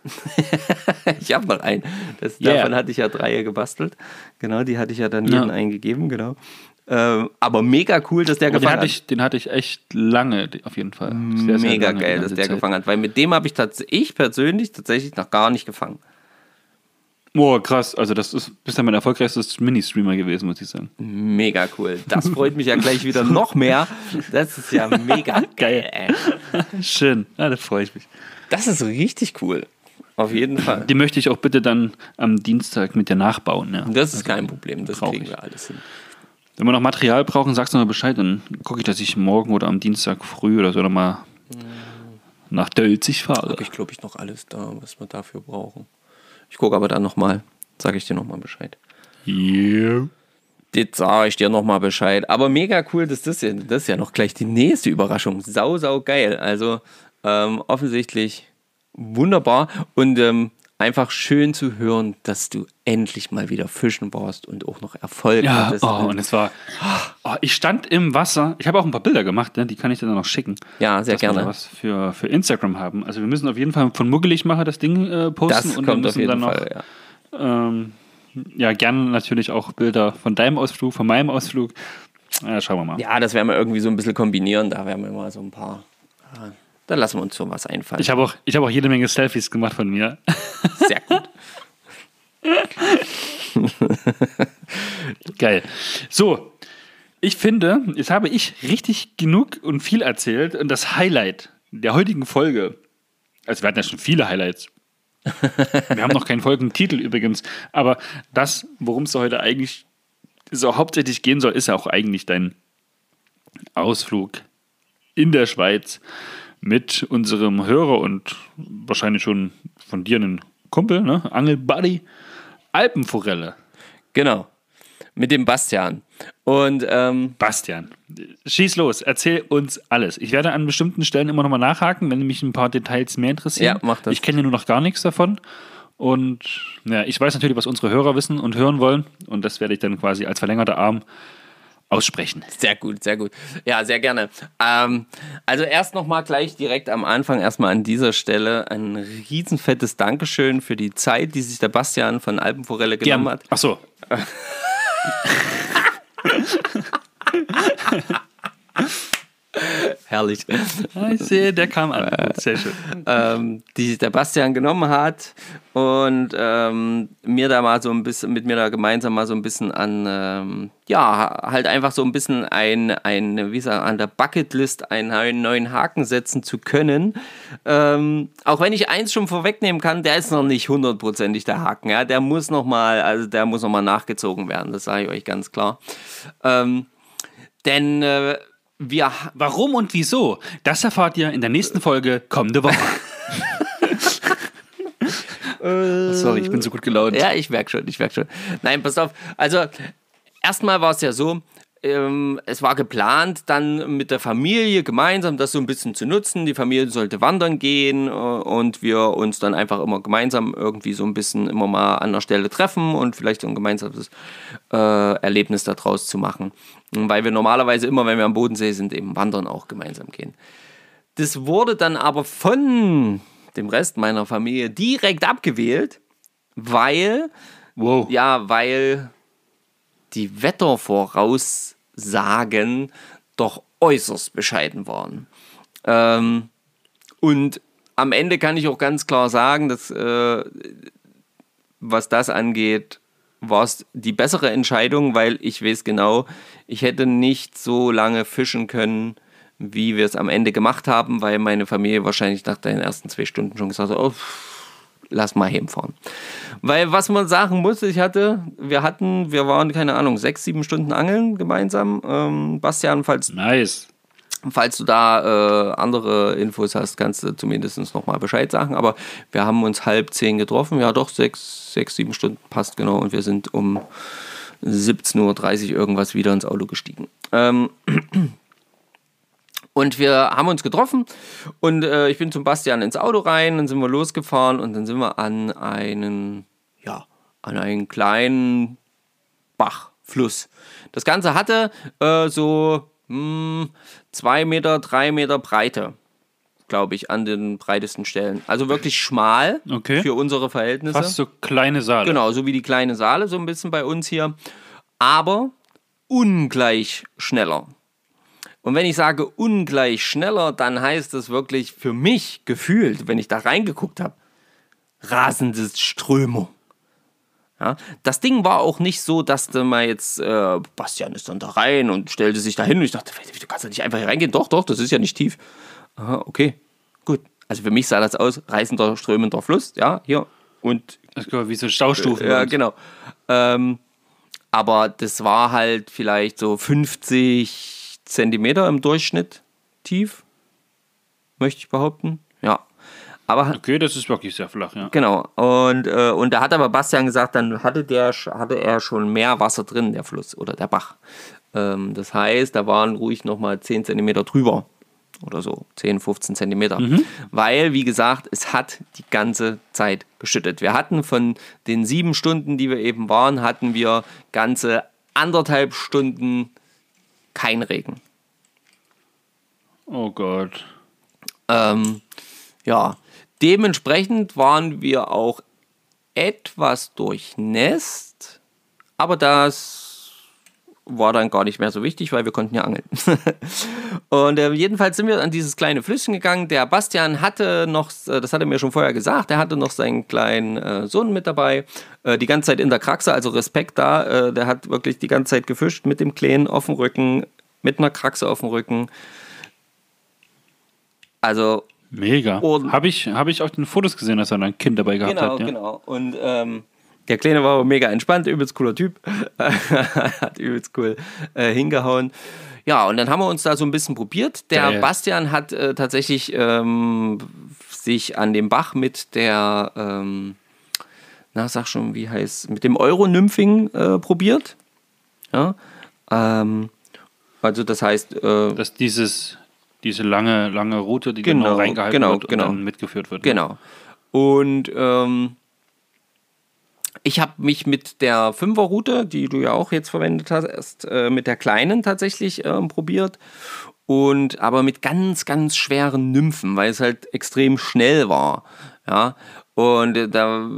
ich habe noch einen. Das, Yeah. Davon hatte ich ja drei gebastelt. Genau, die hatte ich ja dann Ja. jeden eingegeben, genau. Ähm, aber mega cool, dass der Aber den gefangen hatte, hat. ich, den hatte ich echt lange, auf jeden Fall. Sehr, sehr Mega geil, dass der Zeit. gefangen hat. Weil mit dem habe ich tatsächlich, ich persönlich tatsächlich noch gar nicht gefangen. Boah, krass. Also, das ist bisher mein erfolgreichstes Mini-Streamer gewesen, muss ich sagen. Mega cool. Das freut mich ja gleich wieder noch mehr. Das ist ja mega geil. ey. Schön. Ja, das freue ich mich. Das ist richtig cool. Auf jeden Fall. Die möchte ich auch bitte dann am Dienstag mit dir nachbauen. Ja. Das ist kein Problem, das kriegen wir alles hin. Wenn wir noch Material brauchen, sagst du mal Bescheid. Dann gucke ich, dass ich morgen oder am Dienstag früh oder so nochmal nach Dölzig fahre. Habe ich, glaube ich, noch alles da, was wir dafür brauchen. Ich gucke aber dann nochmal, sage ich dir nochmal Bescheid. Yeah. Das sage ich dir nochmal Bescheid. Aber mega cool, dass das ja, das ist ja noch gleich die nächste Überraschung. Sau, sau geil. Also ähm, offensichtlich wunderbar und ähm, einfach schön zu hören, dass du endlich mal wieder fischen warst und auch noch Erfolg Ja, hattest. oh, und es war. Oh, ich stand im Wasser. Ich habe auch ein paar Bilder gemacht, ne? die kann ich dir dann noch schicken. ja, sehr dass wir da gerne. was für, für Instagram haben. Also wir müssen auf jeden Fall von Muggelig-Macher das Ding äh, posten. Das und wir kommt auf müssen jeden dann noch, Fall. Ja. Ähm, ja, gerne natürlich auch Bilder von deinem Ausflug, von meinem Ausflug. Ja, schauen wir mal. ja, das werden wir irgendwie so ein bisschen kombinieren. Da werden wir mal so ein paar. Ja, da lassen wir uns so was einfallen. Ich habe auch, ich hab auch jede Menge Selfies gemacht von mir. Sehr gut. Geil. So, ich finde, jetzt habe ich richtig genug und viel erzählt und das Highlight der heutigen Folge, also wir hatten ja schon viele Highlights. wir haben noch keinen Folgentitel übrigens, aber das, worum es heute eigentlich so hauptsächlich gehen soll, ist ja auch eigentlich dein Ausflug in der Schweiz mit unserem Hörer und wahrscheinlich schon von dir einen Kumpel, ne? Angel Buddy, Alpenforelle. Genau. Mit dem Bastian. Und ähm, Bastian, schieß los, erzähl uns alles. Ich werde an bestimmten Stellen immer nochmal nachhaken, wenn mich ein paar Details mehr interessieren. Ja, mach das. Ich kenne nur noch gar nichts davon. Und ja, ich weiß natürlich, was unsere Hörer wissen und hören wollen. Und das werde ich dann quasi als verlängerter Arm aussprechen. Sehr gut, sehr gut. Ja, sehr gerne. Ähm, also erst nochmal gleich direkt am Anfang erstmal an dieser Stelle ein riesenfettes Dankeschön für die Zeit, die sich der Bastian von Alpenforelle genommen hat. Ach so. Herrlich. Ich sehe, der kam an. Sehr schön. ähm, die der Bastian genommen hat und ähm, mir da mal so ein bisschen, mit mir da gemeinsam mal so ein bisschen an, ähm, ja, halt einfach so ein bisschen ein, ein wie gesagt, an der Bucketlist einen neuen Haken setzen zu können. Ähm, auch wenn ich eins schon vorwegnehmen kann, der ist noch nicht hundertprozentig der Haken, ja, der muss noch mal, also der muss noch mal nachgezogen werden, das sage ich euch ganz klar. Ähm, denn äh, wir. Warum und wieso? Das erfahrt ihr in der nächsten Folge kommende Woche. Sorry, ich bin so gut gelaunt. Ja, ich merke schon, ich merke schon. Nein, pass auf. Also, erstmal war es ja so, ähm, es war geplant, dann mit der Familie gemeinsam das so ein bisschen zu nutzen. Die Familie sollte wandern gehen äh, und wir uns dann einfach immer gemeinsam irgendwie so ein bisschen immer mal an der Stelle treffen und vielleicht so ein gemeinsames äh, Erlebnis daraus zu machen. Weil wir normalerweise immer, wenn wir am Bodensee sind, eben wandern auch gemeinsam gehen. Das wurde dann aber von dem Rest meiner Familie direkt abgewählt, weil, wow. ja, weil die Wettervoraussagen doch äußerst bescheiden waren. Ähm, und am Ende kann ich auch ganz klar sagen, dass äh, was das angeht, war es die bessere Entscheidung, weil ich weiß genau, ich hätte nicht so lange fischen können, wie wir es am Ende gemacht haben, weil meine Familie wahrscheinlich nach den ersten zwei Stunden schon gesagt hat, oh, lass mal heimfahren. Weil was man sagen muss, ich hatte, wir hatten, wir waren, keine Ahnung, sechs, sieben Stunden angeln gemeinsam. Ähm, Bastian, falls, nice. falls du da äh, andere Infos hast, kannst du zumindest nochmal Bescheid sagen. Aber wir haben uns halb zehn getroffen. Ja, doch, sechs, sechs, sieben Stunden passt genau. Und wir sind um 17.30 Uhr irgendwas wieder ins Auto gestiegen. Ähm, und wir haben uns getroffen und äh, ich bin zum Bastian ins Auto rein, dann sind wir losgefahren und dann sind wir an einen, ja, an einen kleinen Bach, Fluss. Das Ganze hatte äh, so mh, hm, zwei Meter, drei Meter Breite, glaube ich, an den breitesten Stellen. Also wirklich schmal okay. für unsere Verhältnisse. Fast so kleine Saale. Genau, so wie die kleine Saale, so ein bisschen bei uns hier. Aber ungleich schneller. Und wenn ich sage ungleich schneller, dann heißt das wirklich für mich gefühlt, wenn ich da reingeguckt habe, rasende Strömung. Ja, das Ding war auch nicht so, dass du mal jetzt, äh, Bastian ist dann da rein und stellte sich da hin und ich dachte, du kannst da nicht einfach hier reingehen. Doch, doch, das ist ja nicht tief. Aha, okay, gut. Also für mich sah das aus, reißender, strömender Fluss, ja, hier. Und. Wie so Staustufen. Äh, ja, genau. Ähm, aber das war halt vielleicht so 50, Zentimeter im Durchschnitt tief, möchte ich behaupten. Ja. Aber, okay, das ist wirklich sehr flach, ja. Genau. Und, äh, und da hat aber Bastian gesagt, dann hatte, der, hatte er schon mehr Wasser drin, der Fluss oder der Bach. Ähm, das heißt, da waren ruhig nochmal 10 Zentimeter drüber oder so, 10, 15 Zentimeter. Mhm. Weil, wie gesagt, es hat die ganze Zeit geschüttet. Wir hatten von den sieben Stunden, die wir eben waren, hatten wir ganze anderthalb Stunden kein Regen. Oh Gott. Ähm, ja, dementsprechend waren wir auch etwas durchnässt, aber das war dann gar nicht mehr so wichtig, weil wir konnten ja angeln. und äh, jedenfalls sind wir an dieses kleine Flüsschen gegangen. Der Bastian hatte noch, äh, das hat er mir schon vorher gesagt, der hatte noch seinen kleinen äh, Sohn mit dabei. Äh, die ganze Zeit in der Kraxe, also Respekt da. Äh, der hat wirklich die ganze Zeit gefischt mit dem Kleinen auf dem Rücken, mit einer Kraxe auf dem Rücken. Also. Mega. Habe ich, hab ich auch den Fotos gesehen, dass er ein Kind dabei gehabt genau, hat. Genau, ja. genau. Und ähm, der Kleine war mega entspannt, übelst cooler Typ. Hat übelst cool äh, hingehauen. Ja, und dann haben wir uns da so ein bisschen probiert. Der Geil. Bastian hat äh, tatsächlich ähm, sich an dem Bach mit der, ähm, na, sag schon, wie heißt, mit dem Euro-Nymphing äh, probiert. Ja. Ähm, also das heißt... Äh, Dass dieses, diese lange, lange Route, die Genau, genau, reingehalten genau, wird und genau. dann mitgeführt wird. ne? Genau. Und ähm, ich habe mich mit der Fünferroute, die du ja auch jetzt verwendet hast, äh, mit der kleinen tatsächlich ähm, probiert. Und aber mit ganz, ganz schweren Nymphen, weil es halt extrem schnell war. Ja. Und äh, da,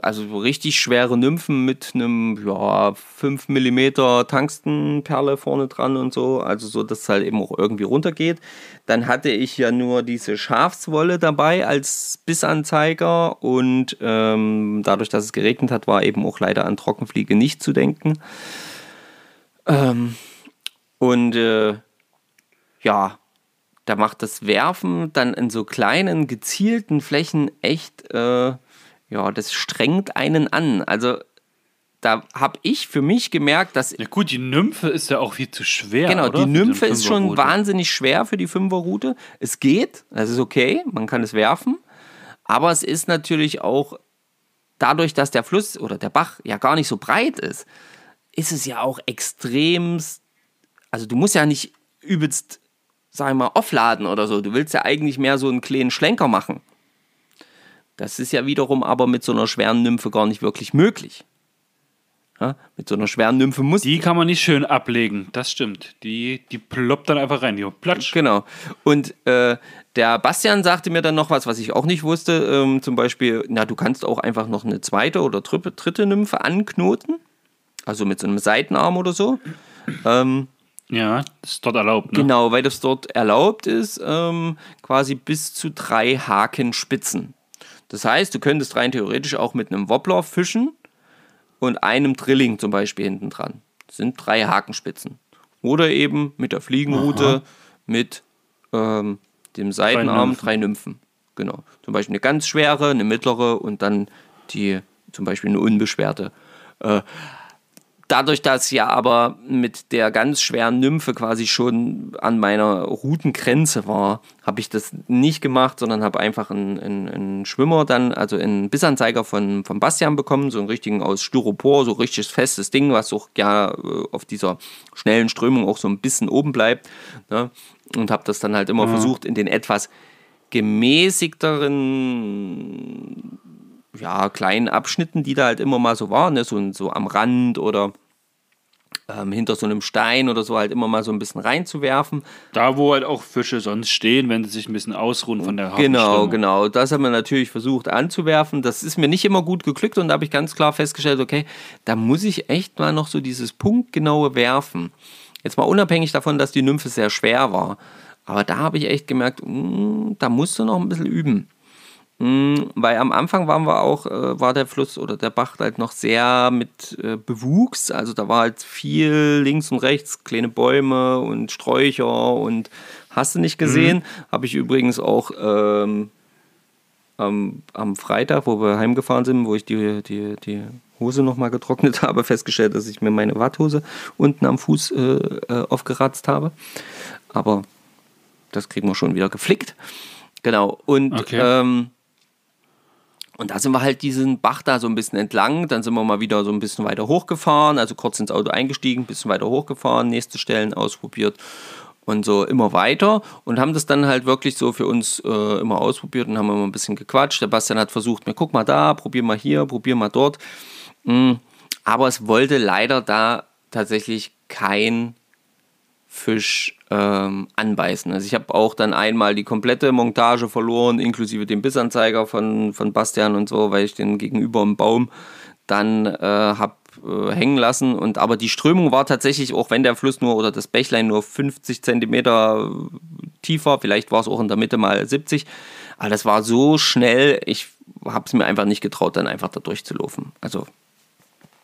also so richtig schwere Nymphen mit einem, ja, 5 mm Tungstenperle vorne dran und so, also so, dass es halt eben auch irgendwie runtergeht. Dann hatte ich ja nur diese Schafswolle dabei als Bissanzeiger und ähm, dadurch, dass es geregnet hat, war eben auch leider an Trockenfliege nicht zu denken. Ähm, und äh, ja, da macht das Werfen dann in so kleinen, gezielten Flächen echt, äh, ja, das strengt einen an. Also da habe ich für mich gemerkt, dass Ja gut, die Nymphe ist ja auch viel zu schwer. Genau, oder? die Nymphe ist schon wahnsinnig schwer für die Fünferroute. Es geht, das ist okay, man kann es werfen. Aber es ist natürlich auch dadurch, dass der Fluss oder der Bach ja gar nicht so breit ist, ist es ja auch extremst. Also du musst ja nicht übelst, sag ich mal, aufladen oder so. Du willst ja eigentlich mehr so einen kleinen Schlenker machen. Das ist ja wiederum aber mit so einer schweren Nymphe gar nicht wirklich möglich. Ja, mit so einer schweren Nymphe muss Die kann man nicht schön ablegen, das stimmt. Die, die ploppt dann einfach rein. Die platsch. Genau. Und äh, der Bastian sagte mir dann noch was, was ich auch nicht wusste. Ähm, zum Beispiel, na, du kannst auch einfach noch eine zweite oder dritte, dritte Nymphe anknoten. Also mit so einem Seitenarm oder so. Ähm, Ja, das ist dort erlaubt. Ne? Genau, weil das dort erlaubt ist, ähm, quasi bis zu drei Hakenspitzen. Das heißt, du könntest rein theoretisch auch mit einem Wobbler fischen und einem Drilling zum Beispiel hinten dran. Das sind drei Hakenspitzen. Oder eben mit der Fliegenrute mit ähm, dem Seitenarm Nymphen. drei Nymphen. Genau. Zum Beispiel eine ganz schwere, eine mittlere und dann die zum Beispiel eine unbeschwerte. Äh, Dadurch, dass ja aber mit der ganz schweren Nymphe quasi schon an meiner Routengrenze war, habe ich das nicht gemacht, sondern habe einfach einen, einen, einen Schwimmer dann, also einen Bissanzeiger von, von Bastian bekommen, so einen richtigen aus Styropor, so richtig festes Ding, was auch ja äh, auf dieser schnellen Strömung auch so ein bisschen oben bleibt. Ne? Und habe das dann halt immer versucht, in den etwas gemäßigteren ja, kleinen Abschnitten, die da halt immer mal so waren, ne? so, so am Rand oder ähm, hinter so einem Stein oder so halt immer mal so ein bisschen reinzuwerfen. Da, wo halt auch Fische sonst stehen, wenn sie sich ein bisschen ausruhen von der Genau, Hafenströmung. genau. Das haben wir natürlich versucht anzuwerfen. Das ist mir nicht immer gut geglückt und da habe ich ganz klar festgestellt, okay, da muss ich echt mal noch so dieses punktgenaue Werfen. Jetzt mal unabhängig davon, dass die Nymphe sehr schwer war. Aber da habe ich echt gemerkt, mm, da musst du noch ein bisschen üben. Mm, Weil am Anfang waren wir auch, äh, war der Fluss oder der Bach halt noch sehr mit äh, Bewuchs. Also da war halt viel links und rechts, kleine Bäume und Sträucher und hast du nicht gesehen. Habe ich übrigens auch ähm, am, am Freitag, wo wir heimgefahren sind, wo ich die, die, die Hose nochmal getrocknet habe, festgestellt, dass ich mir meine Watthose unten am Fuß äh, äh, aufgeratzt habe. Aber das kriegen wir schon wieder geflickt. Genau. Und Okay. ähm, und da sind wir halt diesen Bach da so ein bisschen entlang. Dann sind wir mal wieder so ein bisschen weiter hochgefahren, also kurz ins Auto eingestiegen, ein bisschen weiter hochgefahren, nächste Stellen ausprobiert und so immer weiter und haben das dann halt wirklich so für uns äh, immer ausprobiert und haben immer ein bisschen gequatscht. Der Bastian hat versucht, mir guck mal da, probier mal hier, probier mal dort. Mm, Aber es wollte leider da tatsächlich kein Fisch ähm, anbeißen. Also ich habe auch dann einmal die komplette Montage verloren, inklusive dem Bissanzeiger von, von Bastian und so, weil ich den gegenüber im Baum dann äh, habe äh, hängen lassen. Und aber die Strömung war tatsächlich, auch wenn der Fluss nur oder das Bächlein nur 50 Zentimeter tiefer, vielleicht war es auch in der Mitte mal 70, aber das war so schnell, ich habe es mir einfach nicht getraut, dann einfach da durchzulaufen. Also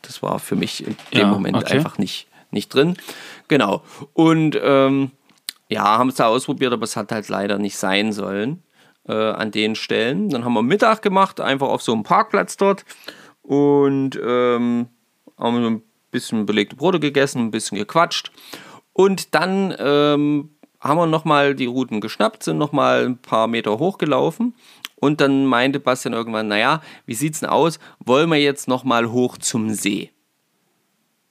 das war für mich in dem Ja, Moment okay. einfach nicht, nicht drin. Genau. Und ähm, ja, haben es da ausprobiert, aber es hat halt leider nicht sein sollen äh, an den Stellen. Dann haben wir Mittag gemacht, einfach auf so einem Parkplatz dort und ähm, haben so ein bisschen belegte Brote gegessen, ein bisschen gequatscht. Und dann ähm, haben wir nochmal die Routen geschnappt, sind nochmal ein paar Meter hochgelaufen. Und dann meinte Bastian irgendwann, naja, wie sieht's denn aus? Wollen wir jetzt nochmal hoch zum See?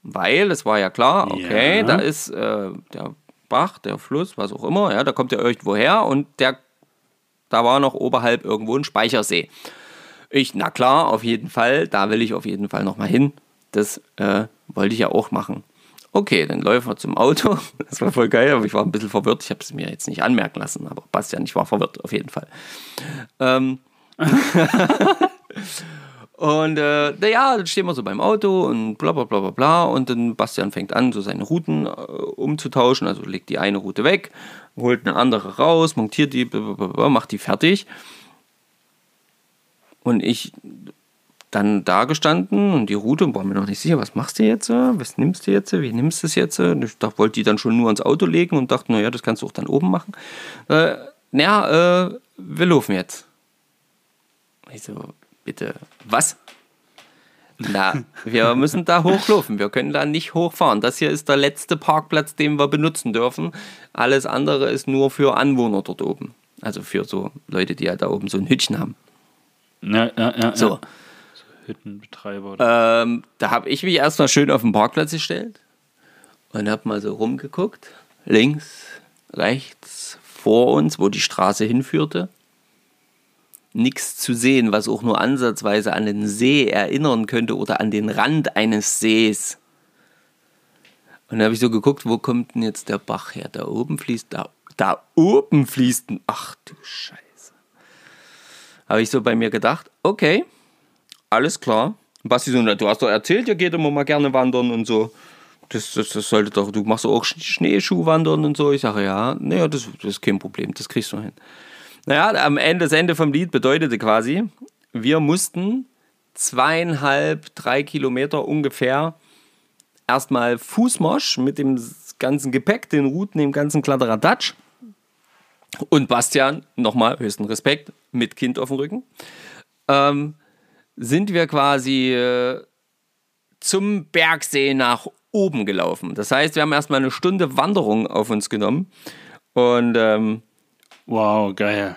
Weil es war ja klar, okay, Ja. da ist äh, der Bach, der Fluss, was auch immer, ja, da kommt ja irgendwo her und der, da war noch oberhalb irgendwo ein Speichersee. Ich, na klar, auf jeden Fall, da will ich auf jeden Fall nochmal hin. Das äh, wollte ich ja auch machen. Okay, dann läuft er zum Auto. Das war voll geil, aber ich war ein bisschen verwirrt. Ich habe es mir jetzt nicht anmerken lassen, aber Bastian, ich war verwirrt auf jeden Fall. Ähm, und äh, naja, dann stehen wir so beim Auto und bla bla bla bla bla. Und dann Bastian fängt an, so seine Routen äh, umzutauschen. Also legt die eine Route weg, holt eine andere raus, montiert die, bla, bla, bla, macht die fertig. Und ich dann da gestanden und die Route, war mir noch nicht sicher, was machst du jetzt? äh? Was nimmst du jetzt? Wie nimmst du es jetzt? Und Ich dachte, wollte die dann schon nur ins Auto legen und dachte, naja, das kannst du auch dann oben machen. Äh, naja, äh, wir laufen jetzt. Ich so, bitte, was? Na, wir müssen da hochlaufen. Wir können da nicht hochfahren. Das hier ist der letzte Parkplatz, den wir benutzen dürfen. Alles andere ist nur für Anwohner dort oben. Also für so Leute, die ja da oben so ein Hütchen haben. Ja, ja, ja, So. ja. Hüttenbetreiber. Oder? Ähm, da habe ich mich erstmal schön auf den Parkplatz gestellt und habe mal so rumgeguckt. Links, rechts, vor uns, wo die Straße hinführte. Nichts zu sehen, was auch nur ansatzweise an den See erinnern könnte oder an den Rand eines Sees. Und da habe ich so geguckt, wo kommt denn jetzt der Bach her? Da oben fließt, da, da oben fließt ein. Ach du Scheiße. Habe ich so bei mir gedacht, okay, alles klar. Basti so, du hast doch erzählt, ihr geht immer mal gerne wandern und so. Das, das, das sollte doch, du machst doch auch Sch- Schneeschuhwandern und so. Ich sage, ja, naja, das, das ist kein Problem, das kriegst du hin. Naja, am Ende, das Ende vom Lied bedeutete quasi, wir mussten zweieinhalb, drei Kilometer ungefähr erstmal Fußmarsch mit dem ganzen Gepäck, den Routen, dem ganzen Kladderadatsch. Und Bastian, nochmal höchsten Respekt, mit Kind auf dem Rücken. Ähm, sind wir quasi äh, zum Bergsee nach oben gelaufen. Das heißt, wir haben erstmal eine Stunde Wanderung auf uns genommen. Und ähm, Wow, geil.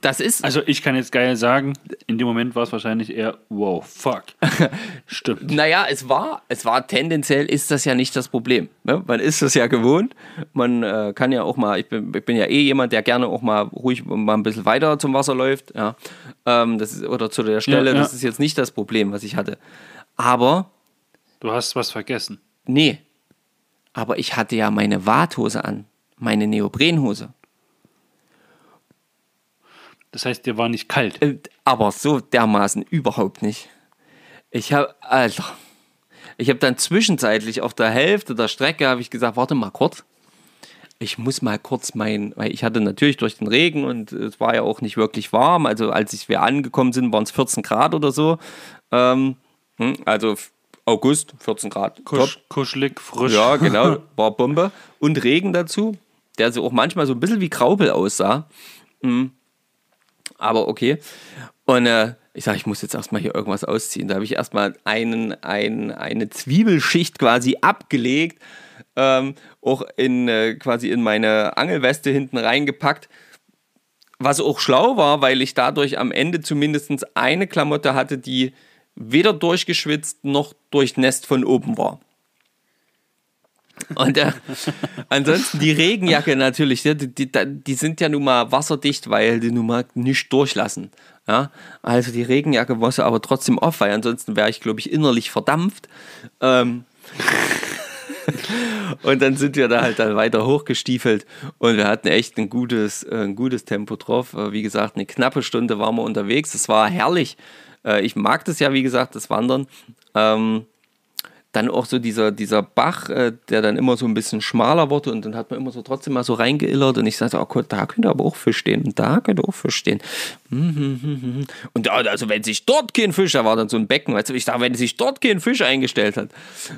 das ist. Also ich kann jetzt geil sagen, in dem Moment war es wahrscheinlich eher, wow, fuck. Stimmt. Naja, es war, es war tendenziell ist das ja nicht das Problem. Ne? Man ist das ja gewohnt. Man äh, kann ja auch mal, ich bin, ich bin ja eh jemand, der gerne auch mal ruhig mal ein bisschen weiter zum Wasser läuft. Ja. Ähm, das ist, oder zu der Stelle, Ja, ja. das ist jetzt nicht das Problem, was ich hatte. Aber, Du hast was vergessen. nee. Aber ich hatte ja meine Warthose an. Meine Neoprenhose. Das heißt, dir war nicht kalt. Äh, Aber so dermaßen überhaupt nicht. Ich habe, Alter, ich habe dann zwischenzeitlich auf der Hälfte der Strecke habe ich gesagt, warte mal kurz. Ich muss mal kurz mein, weil ich hatte natürlich durch den Regen und es war ja auch nicht wirklich warm. Also als ich, wir angekommen sind, waren es 14 Grad oder so. Ähm, hm, also August, 14 Grad. Top. Kusch, kuschelig, frisch. Ja, genau, war Bombe. Und Regen dazu, der so auch manchmal so ein bisschen wie Graupel aussah. Mhm. Aber okay. Und äh, ich sage, ich muss jetzt erstmal hier irgendwas ausziehen. Da habe ich erstmal einen, ein, eine Zwiebelschicht quasi abgelegt, ähm, auch in äh, quasi in meine Angelweste hinten reingepackt. Was auch schlau war, weil ich dadurch am Ende zumindest eine Klamotte hatte, die weder durchgeschwitzt noch durchnässt von oben war. Und äh, ansonsten die Regenjacke natürlich, ja, die, die, die sind ja nun mal wasserdicht, weil die nun mal nicht durchlassen. Ja? Also die Regenjacke so aber trotzdem off, weil ansonsten wäre ich, glaube ich, innerlich verdampft. Ähm, und dann sind wir da halt dann weiter hochgestiefelt und wir hatten echt ein gutes, äh, ein gutes Tempo drauf. Äh, Wie gesagt, eine knappe Stunde waren wir unterwegs. Es war herrlich. Äh, Ich mag das ja, wie gesagt, das Wandern. Ähm, dann auch so dieser, dieser Bach, äh, der dann immer so ein bisschen schmaler wurde und dann hat man immer so trotzdem mal so reingeillert und ich sagte, oh Gott, da könnte aber auch Fisch stehen und da könnte auch Fisch stehen. Mhm, Und da, also wenn sich dort kein Fisch, da war dann so ein Becken, weißt du, ich sage, wenn sich dort kein Fisch eingestellt hat.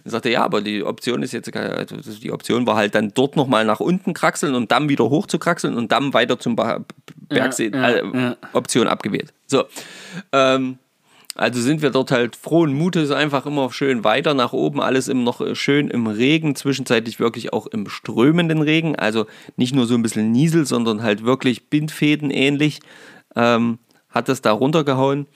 Dann sagte er, ja, aber die Option ist jetzt, also die Option war halt dann dort nochmal nach unten kraxeln und dann wieder hoch zu kraxeln und dann weiter zum Bergsee, Ja, ja, äh, ja. Option abgewählt. So, ähm, also sind wir dort halt frohen Mutes einfach immer schön weiter nach oben, alles immer noch äh, schön im Regen, zwischenzeitlich wirklich auch im strömenden Regen, also nicht nur so ein bisschen Niesel, sondern halt wirklich Bindfäden ähnlich, ähm, hat das da runtergehauen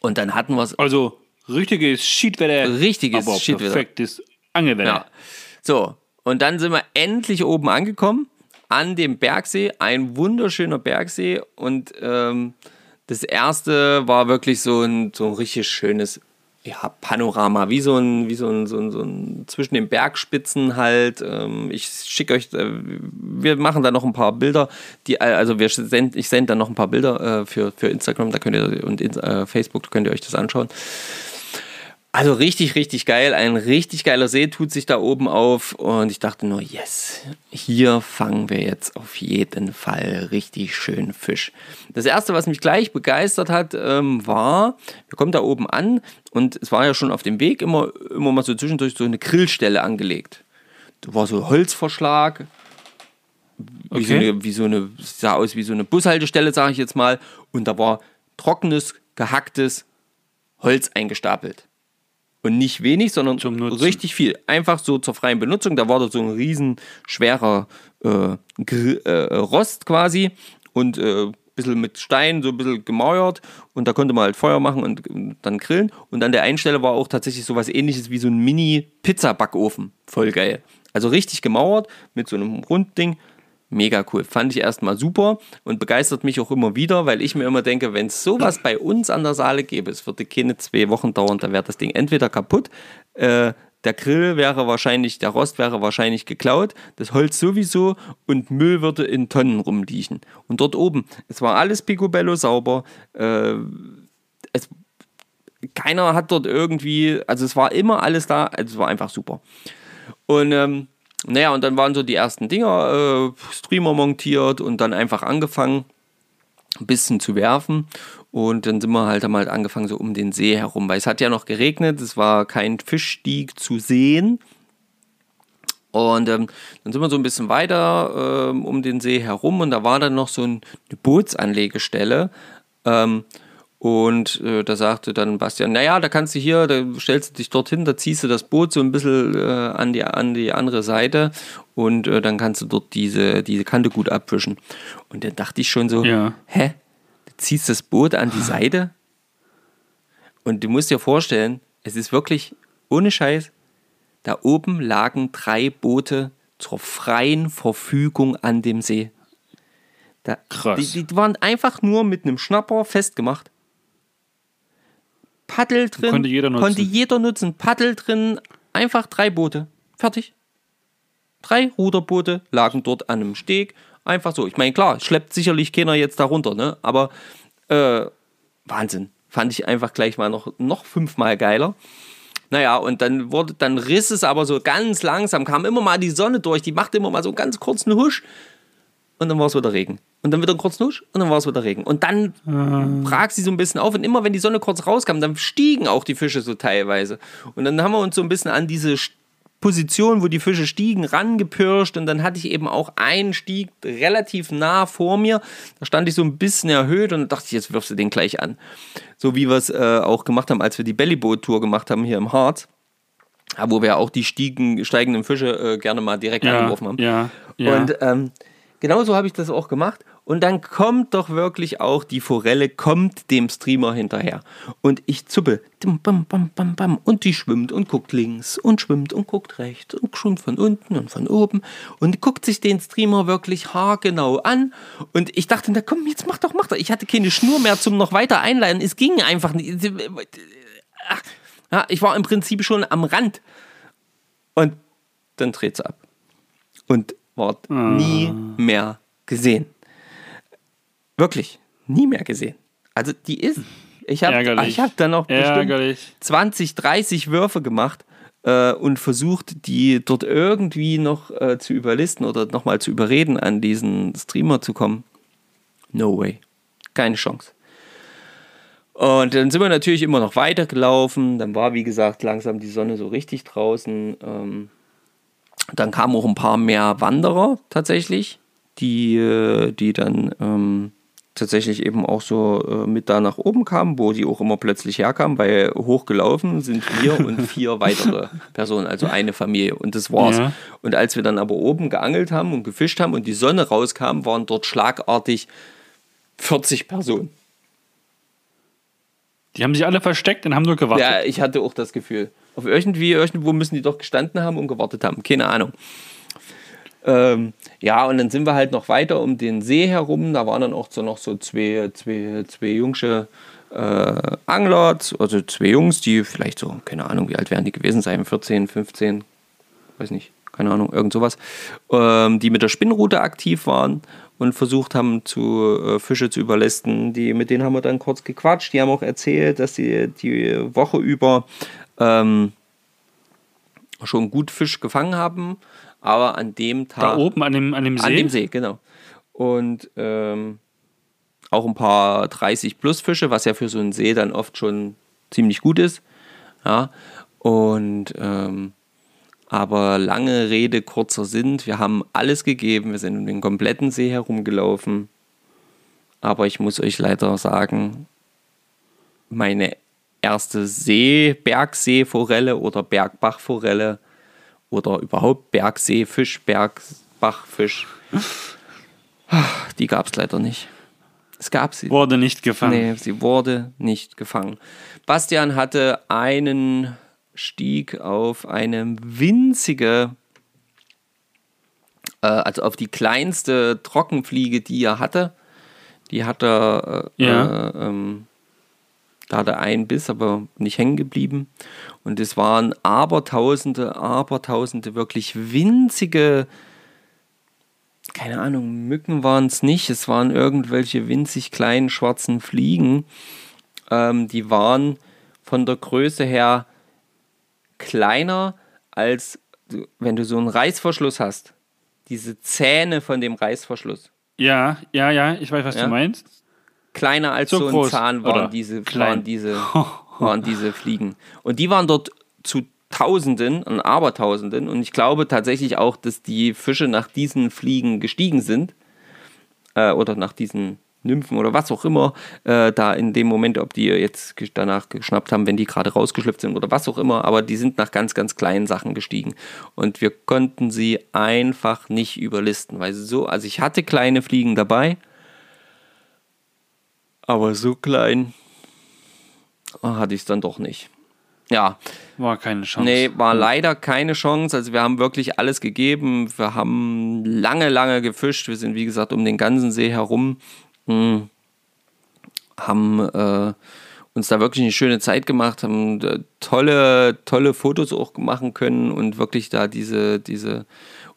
und dann hatten wir es, Also richtiges Schiedwetter. Richtiges aber Schiedwetter. perfektes Angelwetter. Ja. So, und dann sind wir endlich oben angekommen, an dem Bergsee. Ein wunderschöner Bergsee. Und ähm, das erste war wirklich so ein, so ein richtig schönes ja, Panorama, wie so ein, wie so ein, so ein, so ein zwischen den Bergspitzen halt. Ähm, ich schicke euch, äh, wir machen da noch ein paar Bilder, die, äh, also wir send, ich sende dann noch ein paar Bilder äh, für, für Instagram, da könnt ihr und Facebook, da könnt ihr euch das anschauen. Also richtig, richtig geil. Ein richtig geiler See tut sich da oben auf. Und ich dachte nur, yes, hier fangen wir jetzt auf jeden Fall richtig schön Fisch. Das erste, was mich gleich begeistert hat, ähm, war, wir kommen da oben an und es war ja schon auf dem Weg immer, immer mal so zwischendurch so eine Grillstelle angelegt. Da war so Holzverschlag, wie, so Okay. eine, wie so eine, sah aus wie so eine Bushaltestelle, sage ich jetzt mal. Und da war trockenes, gehacktes Holz eingestapelt. Und nicht wenig, sondern richtig viel. Einfach so zur freien Benutzung. Da war da so ein riesen schwerer äh, äh, Rost quasi und äh, ein bisschen mit Stein, so ein bisschen gemauert. Und da konnte man halt Feuer machen und, und dann grillen. Und an der einen Stelle war auch tatsächlich so was ähnliches wie so ein Mini-Pizza-Backofen. Voll geil. Also richtig gemauert mit so einem Rundding. Mega cool. Fand ich erstmal super und begeistert mich auch immer wieder, weil ich mir immer denke, wenn es sowas bei uns an der Saale gäbe, es würde keine zwei Wochen dauern, da wäre das Ding entweder kaputt, äh, der Grill wäre wahrscheinlich, der Rost wäre wahrscheinlich geklaut, das Holz sowieso und Müll würde in Tonnen rumliegen. Und dort oben, es war alles picobello sauber, äh, es, keiner hat dort irgendwie, also es war immer alles da, also es war einfach super. Und ähm, naja, und dann waren so die ersten Dinger, äh, Streamer montiert und dann einfach angefangen, ein bisschen zu werfen. Und dann sind wir halt, haben halt angefangen so um den See herum, weil es hat ja noch geregnet, es war kein Fischstieg zu sehen. Und ähm, dann sind wir so ein bisschen weiter ähm, um den See herum und da war dann noch so ein, eine Bootsanlegestelle. Ähm, und äh, da sagte dann Bastian, naja, da kannst du hier, da stellst du dich dorthin, da ziehst du das Boot so ein bisschen äh, an, die, an die andere Seite und äh, dann kannst du dort diese, diese Kante gut abwischen. Und dann dachte ich schon so, Ja. hä? Du ziehst das Boot an die Seite? Und du musst dir vorstellen, es ist wirklich ohne Scheiß, da oben lagen drei Boote zur freien Verfügung an dem See. Da, Krass. Die, die waren einfach nur mit einem Schnapper festgemacht. Paddel drin. Konnte jeder nutzen. Konnte jeder nutzen. Paddel drin. Einfach drei Boote. Fertig. Drei Ruderboote lagen dort an einem Steg. Einfach so. Ich meine, klar, schleppt sicherlich keiner jetzt darunter, ne? Aber äh, Wahnsinn. Fand ich einfach gleich mal noch, noch fünfmal geiler. Naja, und dann wurde, dann riss es aber so ganz langsam, kam immer mal die Sonne durch, die machte immer mal so einen ganz kurzen Husch und dann war es wieder Regen. Und dann wieder einen kurzen Husch und dann war es wieder Regen. Und dann brach sie so ein bisschen auf und immer wenn die Sonne kurz rauskam, dann stiegen auch die Fische so teilweise. Und dann haben wir uns so ein bisschen an diese Position, wo die Fische stiegen, rangepirscht und dann hatte ich eben auch einen Stieg relativ nah vor mir. Da stand ich so ein bisschen erhöht und dachte ich, jetzt wirfst du den gleich an. So wie wir es äh, auch gemacht haben, als wir die Bellyboat-Tour gemacht haben hier im Harz. Wo wir auch die stiegen, steigenden Fische äh, gerne mal direkt Ja, angeworfen haben. ja, ja. Und ähm, genauso habe ich das auch gemacht. Und dann kommt doch wirklich auch die Forelle, kommt dem Streamer hinterher. Und ich zuppe. Und die schwimmt und guckt links und schwimmt und guckt rechts und schwimmt von unten und von oben und guckt sich den Streamer wirklich haargenau an. Und ich dachte, na komm, jetzt mach doch, mach doch. Ich hatte keine Schnur mehr zum noch weiter einleiten. Es ging einfach nicht. Ja, ich war im Prinzip schon am Rand. Und dann dreht sie ab. Und ward nie mehr gesehen. Wirklich, nie mehr gesehen. Also die ist. Ich habe ich hab dann noch bestimmt Ärgerlich. 20, 30 Würfe gemacht äh, und versucht, die dort irgendwie noch äh, zu überlisten oder nochmal zu überreden, an diesen Streamer zu kommen. No way. Keine Chance. Und dann sind wir natürlich immer noch weitergelaufen. Dann war, wie gesagt, langsam die Sonne so richtig draußen. Ähm, dann kamen auch ein paar mehr Wanderer tatsächlich, die, äh, die dann ähm, tatsächlich eben auch so äh, mit da nach oben kamen, wo die auch immer plötzlich herkamen, weil hochgelaufen sind wir und vier weitere Personen, also eine Familie und das war's. Ja. Und als wir dann aber oben geangelt haben und gefischt haben und die Sonne rauskam, waren dort schlagartig 40 Personen. Die haben sich alle versteckt und haben nur gewartet. Ja, ich hatte auch das Gefühl. Auf irgendwie, irgendwo müssen die doch gestanden haben und gewartet haben. Keine Ahnung. Ähm, ja, und dann sind wir halt noch weiter um den See herum. Da waren dann auch so noch so zwei, zwei, zwei jungsche äh, Angler, also zwei Jungs, die vielleicht so, keine Ahnung, wie alt werden die gewesen sein, 14, 15, weiß nicht, keine Ahnung, irgend sowas, ähm, die mit der Spinnrute aktiv waren und versucht haben, zu äh, Fische zu überlisten. Die, mit denen haben wir dann kurz gequatscht. Die haben auch erzählt, dass sie die Woche über ähm, schon gut Fisch gefangen haben, aber an dem Tag. Da oben an dem, an dem See? An dem See, genau. Und ähm, auch ein paar 30 plus Fische, was ja für so einen See dann oft schon ziemlich gut ist. Ja. Und ähm, aber lange Rede, kurzer Sinn. Wir haben alles gegeben. Wir sind um den kompletten See herumgelaufen. Aber ich muss euch leider sagen, meine erste See, Bergseeforelle oder Bergbachforelle oder überhaupt Bergseefisch, Bergbachfisch, die gab es leider nicht. Es gab sie. Wurde nicht gefangen. Nee, sie wurde nicht gefangen. Bastian hatte einen Stieg auf eine winzige, äh, also auf die kleinste Trockenfliege, die er hatte. Die hat er, äh, Ja. äh, ähm, da hat er einen Biss, aber nicht hängen geblieben. Und es waren abertausende, abertausende wirklich winzige, keine Ahnung, Mücken waren es nicht. Es waren irgendwelche winzig kleinen schwarzen Fliegen. Ähm, die waren von der Größe her kleiner als wenn du so einen Reißverschluss hast. Diese Zähne von dem Reißverschluss. Ja, ja, ja, ich weiß, was Ja. du meinst. Kleiner als So so, ein Zahn oder waren diese, klein. waren, diese, waren diese Fliegen. Und die waren dort zu Tausenden und Abertausenden. Und ich glaube tatsächlich auch, dass die Fische nach diesen Fliegen gestiegen sind. Äh, oder nach diesen Nymphen oder was auch immer. Äh, da in dem Moment, ob die jetzt danach geschnappt haben, wenn die gerade rausgeschlüpft sind oder was auch immer. Aber die sind nach ganz, ganz kleinen Sachen gestiegen. Und wir konnten sie einfach nicht überlisten. Weil so, also ich hatte kleine Fliegen dabei. Aber so klein hatte ich es dann doch nicht. Ja, War keine Chance. nee, war leider keine Chance. Also wir haben wirklich alles gegeben. Wir haben lange, lange gefischt. Wir sind, wie gesagt, um den ganzen See herum. Hm, haben äh, uns da wirklich eine schöne Zeit gemacht, haben äh, tolle, tolle Fotos auch machen können und wirklich da diese, diese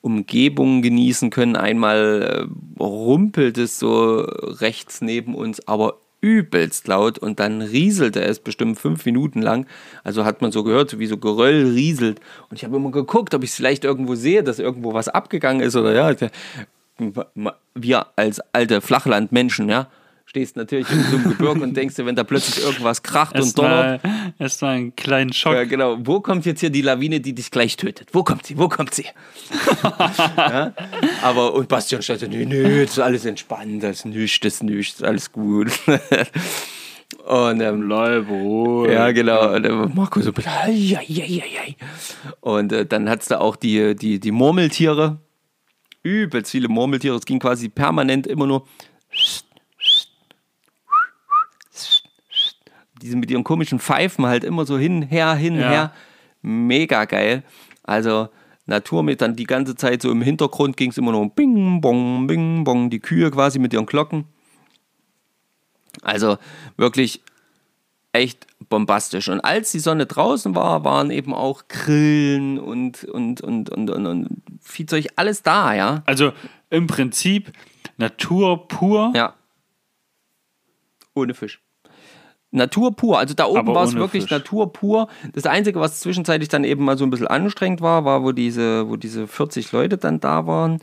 Umgebung genießen können. Einmal äh, rumpelt es so rechts neben uns, aber übelst laut und dann rieselte es bestimmt fünf Minuten lang. Also hat man so gehört, wie so Geröll rieselt. Und ich habe immer geguckt, ob ich es vielleicht irgendwo sehe, dass irgendwo was abgegangen ist oder ja. Wir als alte Flachlandmenschen, ja, stehst natürlich in so einem Gebirge und denkst dir, wenn da plötzlich irgendwas kracht und donnert, Erstmal erst mal einen kleinen Schock. ja, genau. Wo kommt jetzt hier die Lawine, die dich gleich tötet? Wo kommt sie? Wo kommt sie? ja? Aber und Bastian stellte, nö, nö, das ist alles entspannt, das ist nichts, das ist nichts, alles gut. und ähm, Bleib ruhig. ja, genau. Und äh, Marco so, ei, ei, ei, ei, ei. Und äh, dann hattest du auch die, die, die Murmeltiere. Übelst viele Murmeltiere. Es ging quasi permanent immer nur. Diese mit ihren komischen Pfeifen halt immer so hin, her, hin, Ja. her. Mega geil. Also Natur mit dann die ganze Zeit so im Hintergrund ging es immer nur bing, bong, bing, bong. Die Kühe quasi mit ihren Glocken. Also wirklich echt bombastisch. Und als die Sonne draußen war, waren eben auch Grillen und, und, und, und, und, und Viehzeug, alles da, ja. Also im Prinzip Natur pur. Ja. Ohne Fisch. Natur pur. Also da oben war es wirklich Fisch. Natur pur. Das Einzige, was zwischenzeitlich dann eben mal so ein bisschen anstrengend war, war, wo diese, wo diese 40 Leute dann da waren.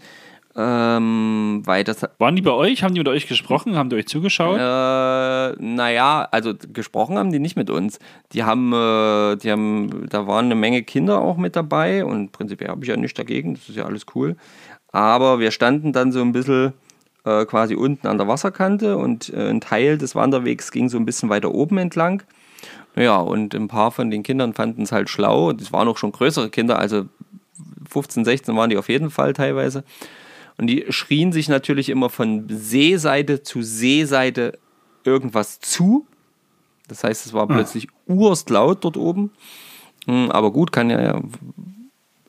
Ähm, weil das Waren die bei euch? Haben die mit euch gesprochen? Haben die euch zugeschaut? Äh, naja, also gesprochen haben die nicht mit uns. Die haben, äh, die haben, da waren eine Menge Kinder auch mit dabei und prinzipiell habe ich ja nichts dagegen, das ist ja alles cool. Aber wir standen dann so ein bisschen äh, quasi unten an der Wasserkante und äh, ein Teil des Wanderwegs ging so ein bisschen weiter oben entlang. Ja, und ein paar von den Kindern fanden es halt schlau. Das waren auch schon größere Kinder, also 15, 16 waren die auf jeden Fall teilweise. Und die schrien sich natürlich immer von Seeseite zu Seeseite irgendwas zu. Das heißt, es war plötzlich urstlaut dort oben. Hm, Aber gut, kann ja,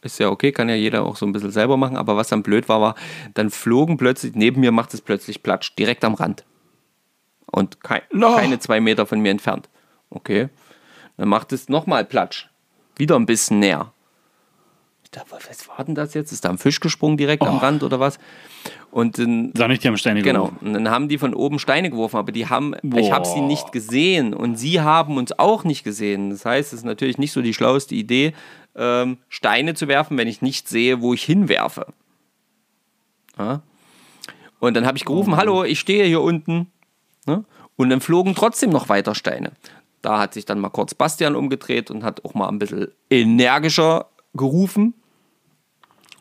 ist ja okay, kann ja jeder auch so ein bisschen selber machen. Aber was dann blöd war, war, dann flogen plötzlich, neben mir macht es plötzlich Platsch, direkt am Rand. Und kei No. keine zwei Meter von mir entfernt. Okay. Dann macht es nochmal Platsch. Wieder ein bisschen näher. Ich dachte, was war denn das jetzt? Ist da ein Fisch gesprungen direkt am Oh. Rand oder was? Und dann Sag nicht, die haben Steine Genau. geworfen. Und dann haben die von oben Steine geworfen, aber die haben, ich Boah. habe sie nicht gesehen und sie haben uns auch nicht gesehen. Das heißt, es ist natürlich nicht so die schlauste Idee, ähm, Steine zu werfen, wenn ich nicht sehe, wo ich hinwerfe. Ja? Und dann habe ich gerufen, hallo, ich stehe hier unten. Ne? Und dann flogen trotzdem noch weiter Steine. Da hat sich dann mal kurz Bastian umgedreht und hat auch mal ein bisschen energischer gerufen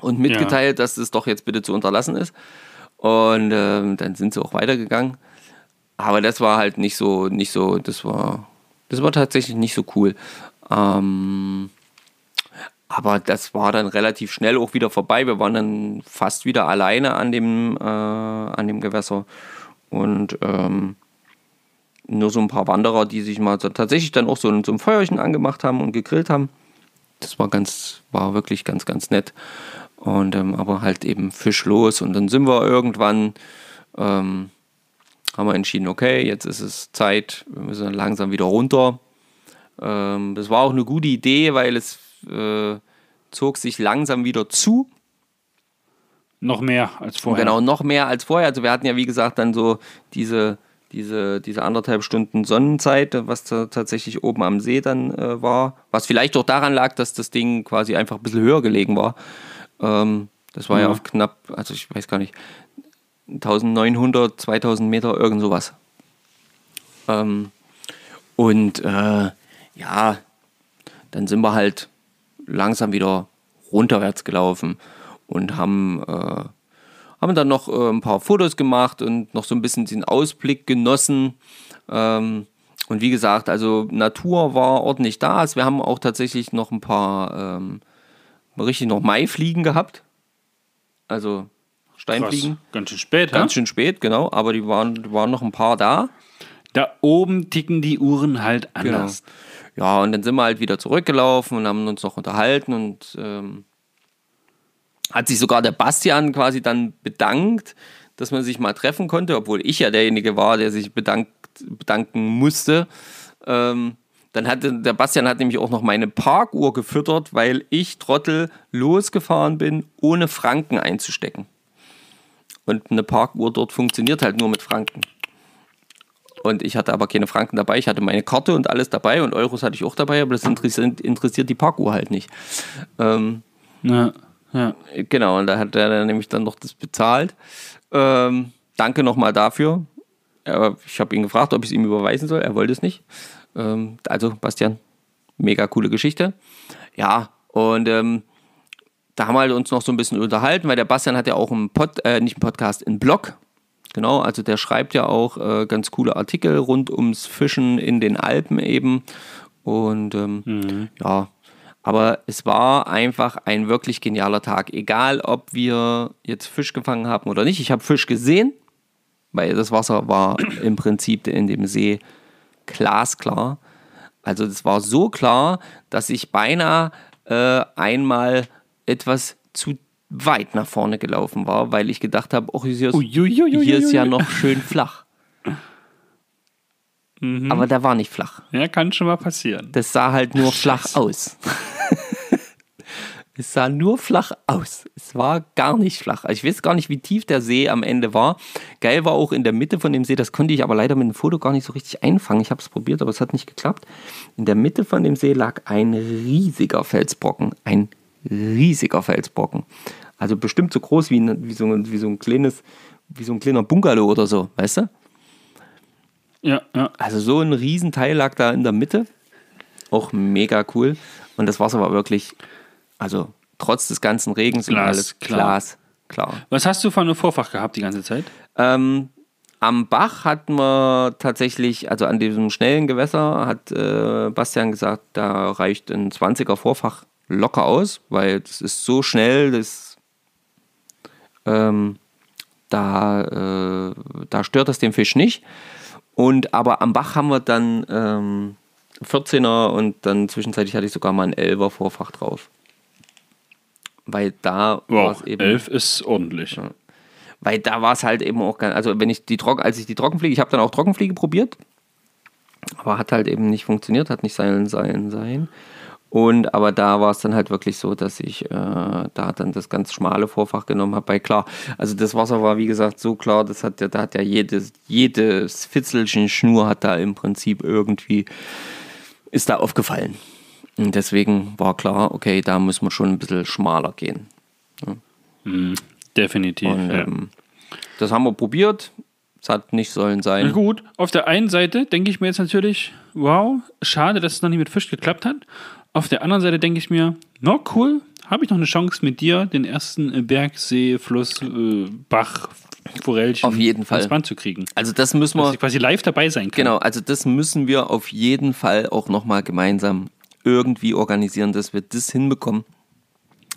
und mitgeteilt, dass es doch jetzt bitte zu unterlassen ist. Und ähm, dann sind sie auch weitergegangen. Aber das war halt nicht so, nicht so, das war, das war tatsächlich nicht so cool. Ähm, aber das war dann relativ schnell auch wieder vorbei. Wir waren dann fast wieder alleine an dem, äh, an dem Gewässer. Und ähm, nur so ein paar Wanderer, die sich mal so, tatsächlich dann auch so ein, so ein Feuerchen angemacht haben und gegrillt haben. Das war ganz, war wirklich ganz, ganz nett. Und ähm, aber halt eben fischlos. Und dann sind wir irgendwann, ähm, haben wir entschieden, okay, jetzt ist es Zeit, wir müssen langsam wieder runter. Ähm, das war auch eine gute Idee, weil es äh, zog sich langsam wieder zu. Noch mehr als vorher. Genau, noch mehr als vorher. Also wir hatten ja, wie gesagt, dann so diese, diese, diese anderthalb Stunden Sonnenzeit, was da tatsächlich oben am See dann äh, war. Was vielleicht auch daran lag, dass das Ding quasi einfach ein bisschen höher gelegen war. Ähm, das war ja. Ja. auf knapp, also ich weiß gar nicht, 1900, 2000 Meter, irgend sowas. Ähm, und äh, ja, dann sind wir halt langsam wieder runterwärts gelaufen und haben, äh, haben dann noch äh, ein paar Fotos gemacht und noch so ein bisschen den Ausblick genossen. Ähm, und wie gesagt, also Natur war ordentlich da. Also wir haben auch tatsächlich noch ein paar, ähm, richtig noch Maifliegen gehabt. Also Krass. Steinfliegen. Ganz schön spät, Ganz ha? schön spät, genau, aber die waren, waren noch ein paar da. Da oben ticken die Uhren halt Genau. Ja, und dann sind wir halt wieder zurückgelaufen und haben uns noch unterhalten und ähm, hat sich sogar der Bastian quasi dann bedankt, dass man sich mal treffen konnte, obwohl ich ja derjenige war, der sich bedankt, bedanken musste. Ähm, dann hatte der Bastian hat nämlich auch noch meine Parkuhr gefüttert, weil ich Trottel losgefahren bin, ohne Franken einzustecken. Und eine Parkuhr dort funktioniert halt nur mit Franken. Und ich hatte aber keine Franken dabei. Ich hatte meine Karte und alles dabei und Euros hatte ich auch dabei, aber das interessiert, interessiert die Parkuhr halt nicht. Ähm, Ja, ja. genau, und da hat er dann nämlich dann noch das bezahlt. Ähm, danke nochmal dafür. Er, ich habe ihn gefragt, ob ich es ihm überweisen soll. Er wollte es nicht. Ähm, also, Bastian, mega coole Geschichte. Ja, und ähm, da haben wir halt uns noch so ein bisschen unterhalten, weil der Bastian hat ja auch einen Pod, äh, nicht einen Podcast, einen Blog. Genau, also der schreibt ja auch äh, ganz coole Artikel rund ums Fischen in den Alpen eben. Und ähm, ja, aber es war einfach ein wirklich genialer Tag. Egal, ob wir jetzt Fisch gefangen haben oder nicht. Ich habe Fisch gesehen, weil das Wasser war im Prinzip in dem See glasklar. Also es war so klar, dass ich beinahe äh, einmal etwas zu weit nach vorne gelaufen war, weil ich gedacht habe, oh, hier ist, hier ist ja noch schön flach. Aber da war nicht flach. Ja, kann schon mal passieren. Das sah halt nur flach Scheiße. aus. es sah nur flach aus. Es war gar nicht flach. Also ich weiß gar nicht, wie tief der See am Ende war. Geil war auch in der Mitte von dem See, das konnte ich aber leider mit dem Foto gar nicht so richtig einfangen. Ich habe es probiert, aber es hat nicht geklappt. In der Mitte von dem See lag ein riesiger Felsbrocken. Ein riesiger Felsbrocken. Also bestimmt so groß wie, wie, so, ein- wie so ein kleines, wie so ein kleiner Bungalow oder so, weißt du? Ja, ja. Also so ein Riesenteil lag da in der Mitte. Auch mega cool. Und das Wasser war wirklich, also trotz des ganzen Regens und Glas, alles klar. Glas, klar. Was hast du für eine Vorfach gehabt die ganze Zeit? Ähm, am Bach hatten wir tatsächlich, also an diesem schnellen Gewässer, hat äh, Bastian gesagt, da reicht ein 20er Vorfach locker aus, weil das ist so schnell, das, ähm, da, äh, da stört das den Fisch nicht. Und aber am Bach haben wir dann ähm, 14er und dann zwischenzeitlich hatte ich sogar mal ein 11er Vorfach drauf. Weil da war es Wow, eben. elf ist ordentlich. Weil da war es halt eben auch ganz, also wenn ich die Trocken, als ich die Trockenfliege, ich habe dann auch Trockenfliege probiert, aber hat halt eben nicht funktioniert, hat nicht sein, sein, sein. Und aber da war es dann halt wirklich so, dass ich äh, da dann das ganz schmale Vorfach genommen habe. Bei klar, also das Wasser war wie gesagt so klar, das hat ja, da hat ja jedes, jedes Fitzelchen Schnur hat da im Prinzip irgendwie ist da aufgefallen. Und deswegen war klar, okay, da müssen wir schon ein bisschen schmaler gehen. Definitiv. Und ja. ähm, das haben wir probiert. Es hat nicht sollen Na sein. gut, auf der einen Seite denke ich mir jetzt natürlich, wow, schade, dass es noch nicht mit Fisch geklappt hat. Auf der anderen Seite denke ich mir, na cool, habe ich noch eine Chance mit dir, den ersten äh, Bergsee, Fluss, äh, Bach, Forellchen Auf jeden Fall. ins Band zu kriegen. Also das müssen Dass wir, ich quasi live dabei sein kann. genau, also das müssen wir auf jeden Fall auch nochmal gemeinsam irgendwie organisieren, dass wir das hinbekommen.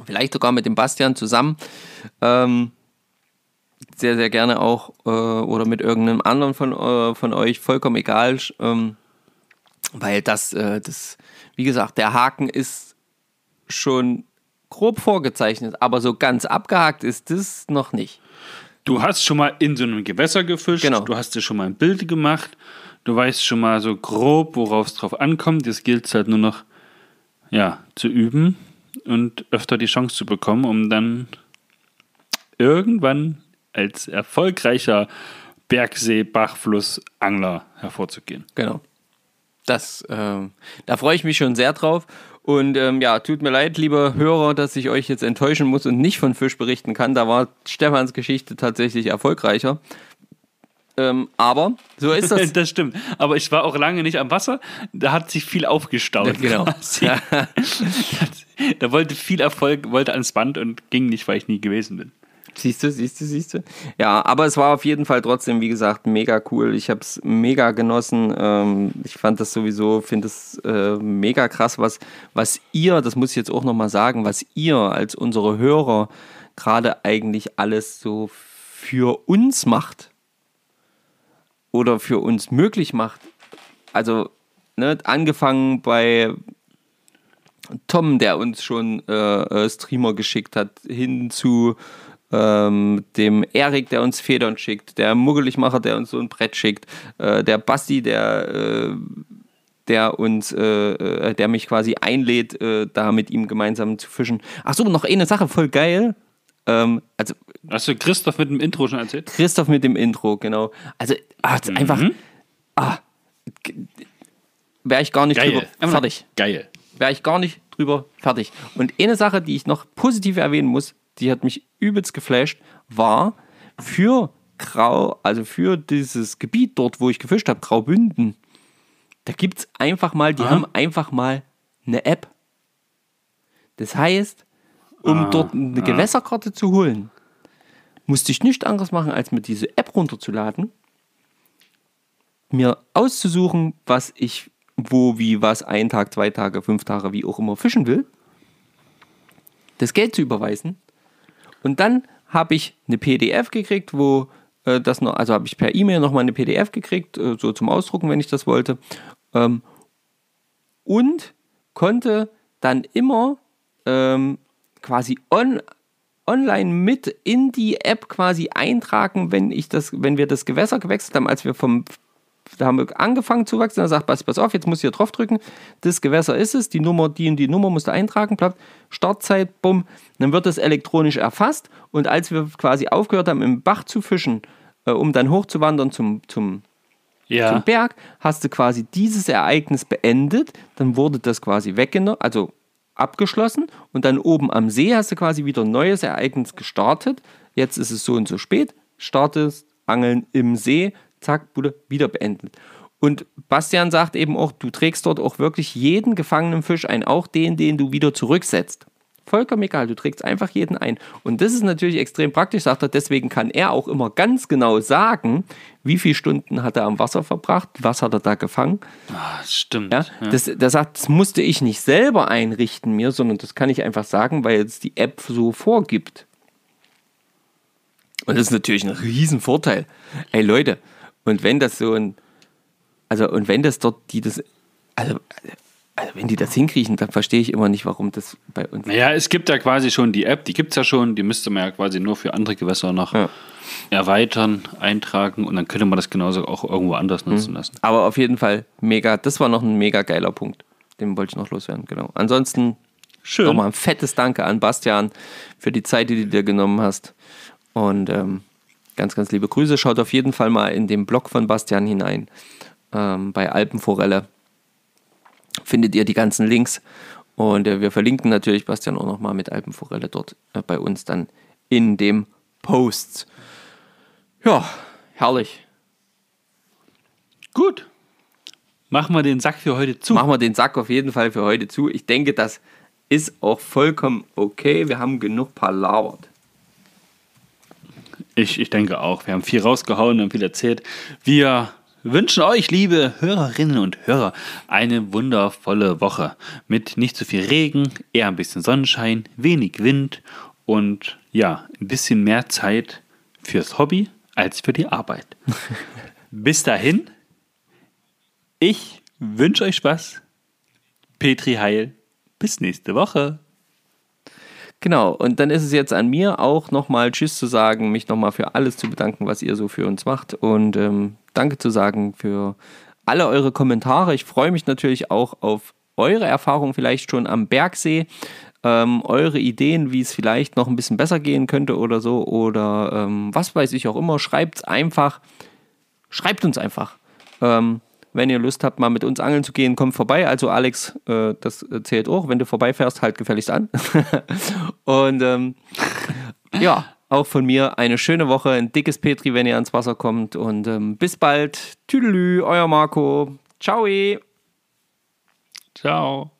Vielleicht sogar mit dem Bastian zusammen. Ähm, sehr, sehr gerne auch äh, oder mit irgendeinem anderen von, äh, von euch, vollkommen egal. Ähm, weil das, äh, das, wie gesagt, der Haken ist schon grob vorgezeichnet, aber so ganz abgehakt ist das noch nicht. Du hast schon mal in so einem Gewässer gefischt, Genau. du hast dir schon mal ein Bild gemacht, du weißt schon mal so grob, worauf es drauf ankommt. Jetzt gilt es halt nur noch, ja, zu üben und öfter die Chance zu bekommen, um dann irgendwann als erfolgreicher Bergsee-Bachfluss-Angler hervorzugehen. Genau. Das, ähm, da freue ich mich schon sehr drauf. Und ähm, ja, tut mir leid, liebe Hörer, dass ich euch jetzt enttäuschen muss und nicht von Fisch berichten kann. Da war Stefans Geschichte tatsächlich erfolgreicher. Ähm, aber so ist das. Das stimmt. Aber ich war auch lange nicht am Wasser. Da hat sich viel aufgestaut. Ja, genau. da wollte viel Erfolg, wollte ans Band und ging nicht, weil ich nie gewesen bin. Siehst du, siehst du, siehst du. Ja, aber es war auf jeden Fall trotzdem, wie gesagt, mega cool. Ich habe es mega genossen. Ähm, ich fand das sowieso, finde es äh, mega krass, was, was ihr, das muss ich jetzt auch nochmal sagen, was ihr als unsere Hörer gerade eigentlich alles so für uns macht oder für uns möglich macht. Also, ne, angefangen bei Tom, der uns schon äh, äh, Streamer geschickt hat, hin zu ähm, dem Erik, der uns Federn schickt, der Muggeligmacher, der uns so ein Brett schickt, äh, der Basti, der, äh, der uns, äh, äh, der mich quasi einlädt, äh, da mit ihm gemeinsam zu fischen. Ach so, noch eine Sache, voll geil. Ähm, also Hast du Christoph mit dem Intro schon erzählt? Christoph mit dem Intro, genau. Also ah, Mhm. einfach, ah, wäre ich gar nicht drüber fertig. Geil. wäre ich gar nicht drüber fertig. Und eine Sache, die ich noch positiv erwähnen muss, die hat mich übelst geflasht, war für Grau, also für dieses Gebiet dort, wo ich gefischt habe, Graubünden, da gibt es einfach mal, die Aha. haben einfach mal eine App. Das heißt, um Ah, dort eine Gewässerkarte zu holen, musste ich nichts anderes machen, als mir diese App runterzuladen, mir auszusuchen, was ich wo, wie, was, ein Tag, zwei Tage, fünf Tage, wie auch immer fischen will, das Geld zu überweisen und dann habe ich eine PDF gekriegt, wo äh, das noch, also habe ich per E-Mail nochmal eine PDF gekriegt, äh, so zum Ausdrucken, wenn ich das wollte. Ähm, und konnte dann immer ähm, quasi on, online mit in die App quasi eintragen, wenn ich das, wenn wir das Gewässer gewechselt haben, als wir vom da haben wir angefangen zu wachsen, dann sagt pass, pass auf, jetzt muss ich hier drauf drücken, das Gewässer ist es, die Nummer, die und die Nummer musst du eintragen, bleibt Startzeit, bumm, dann wird das elektronisch erfasst und als wir quasi aufgehört haben, im Bach zu fischen, äh, um dann hochzuwandern zum, zum, Ja. zum Berg, hast du quasi dieses Ereignis beendet, dann wurde das quasi weggenommen, also abgeschlossen. Und dann oben am See hast du quasi wieder ein neues Ereignis gestartet. Jetzt ist es so und so spät, startest Angeln im See, zack, Bude, wieder beendet. Und Bastian sagt eben auch, du trägst dort auch wirklich jeden gefangenen Fisch ein, auch den, den du wieder zurücksetzt. Vollkommen egal, du trägst einfach jeden ein. Und das ist natürlich extrem praktisch, sagt er. Deswegen kann er auch immer ganz genau sagen, wie viele Stunden hat er am Wasser verbracht, was hat er da gefangen. Ah, stimmt. Ja, Das, das, sagt, das musste ich nicht selber einrichten mir, sondern das kann ich einfach sagen, weil es die App so vorgibt. Und das ist natürlich ein Riesenvorteil. Ey Leute, und wenn das so ein, also und wenn das dort, die das, also, also wenn die das hinkriegen, dann verstehe ich immer nicht, warum das bei uns. Naja, es gibt ja quasi schon die App, die gibt es ja schon, die müsste man ja quasi nur für andere Gewässer noch Ja. erweitern, eintragen und dann könnte man das genauso auch irgendwo anders nutzen lassen. Aber auf jeden Fall mega, das war noch ein mega geiler Punkt. Den wollte ich noch loswerden, genau. Ansonsten Schön. nochmal ein fettes Danke an Bastian für die Zeit, die du dir genommen hast. Und ähm, ganz, ganz liebe Grüße. Schaut auf jeden Fall mal in den Blog von Bastian hinein. Ähm, bei Alpenforelle findet ihr die ganzen Links. Und äh, wir verlinken natürlich Bastian auch nochmal mit Alpenforelle dort äh, bei uns dann in dem Post. Ja, herrlich. Gut. Machen wir den Sack für heute zu. machen wir den Sack auf jeden Fall für heute zu. Ich denke, das ist auch vollkommen okay. Wir haben genug palabert. Ich, ich denke auch. Wir haben viel rausgehauen und viel erzählt. Wir wünschen euch, liebe Hörerinnen und Hörer, eine wundervolle Woche mit nicht zu viel Regen, eher ein bisschen Sonnenschein, wenig Wind und ja, ein bisschen mehr Zeit fürs Hobby als für die Arbeit. Bis dahin, ich wünsche euch Spaß. Petri Heil. Bis nächste Woche. Genau, und dann ist es jetzt an mir auch nochmal Tschüss zu sagen, mich nochmal für alles zu bedanken, was ihr so für uns macht und ähm, Danke zu sagen für alle eure Kommentare. Ich freue mich natürlich auch auf eure Erfahrungen vielleicht schon am Bergsee, ähm, eure Ideen, wie es vielleicht noch ein bisschen besser gehen könnte oder so oder ähm, was weiß ich auch immer. Schreibt einfach, schreibt uns einfach. Ähm, wenn ihr Lust habt, mal mit uns angeln zu gehen, kommt vorbei. Also Alex, äh, das zählt auch. Wenn du vorbeifährst, halt gefälligst an. Und ähm, ja, auch von mir eine schöne Woche, ein dickes Petri, wenn ihr ans Wasser kommt. Und ähm, bis bald. Tüdelü, euer Marco. Ciao. Ciao.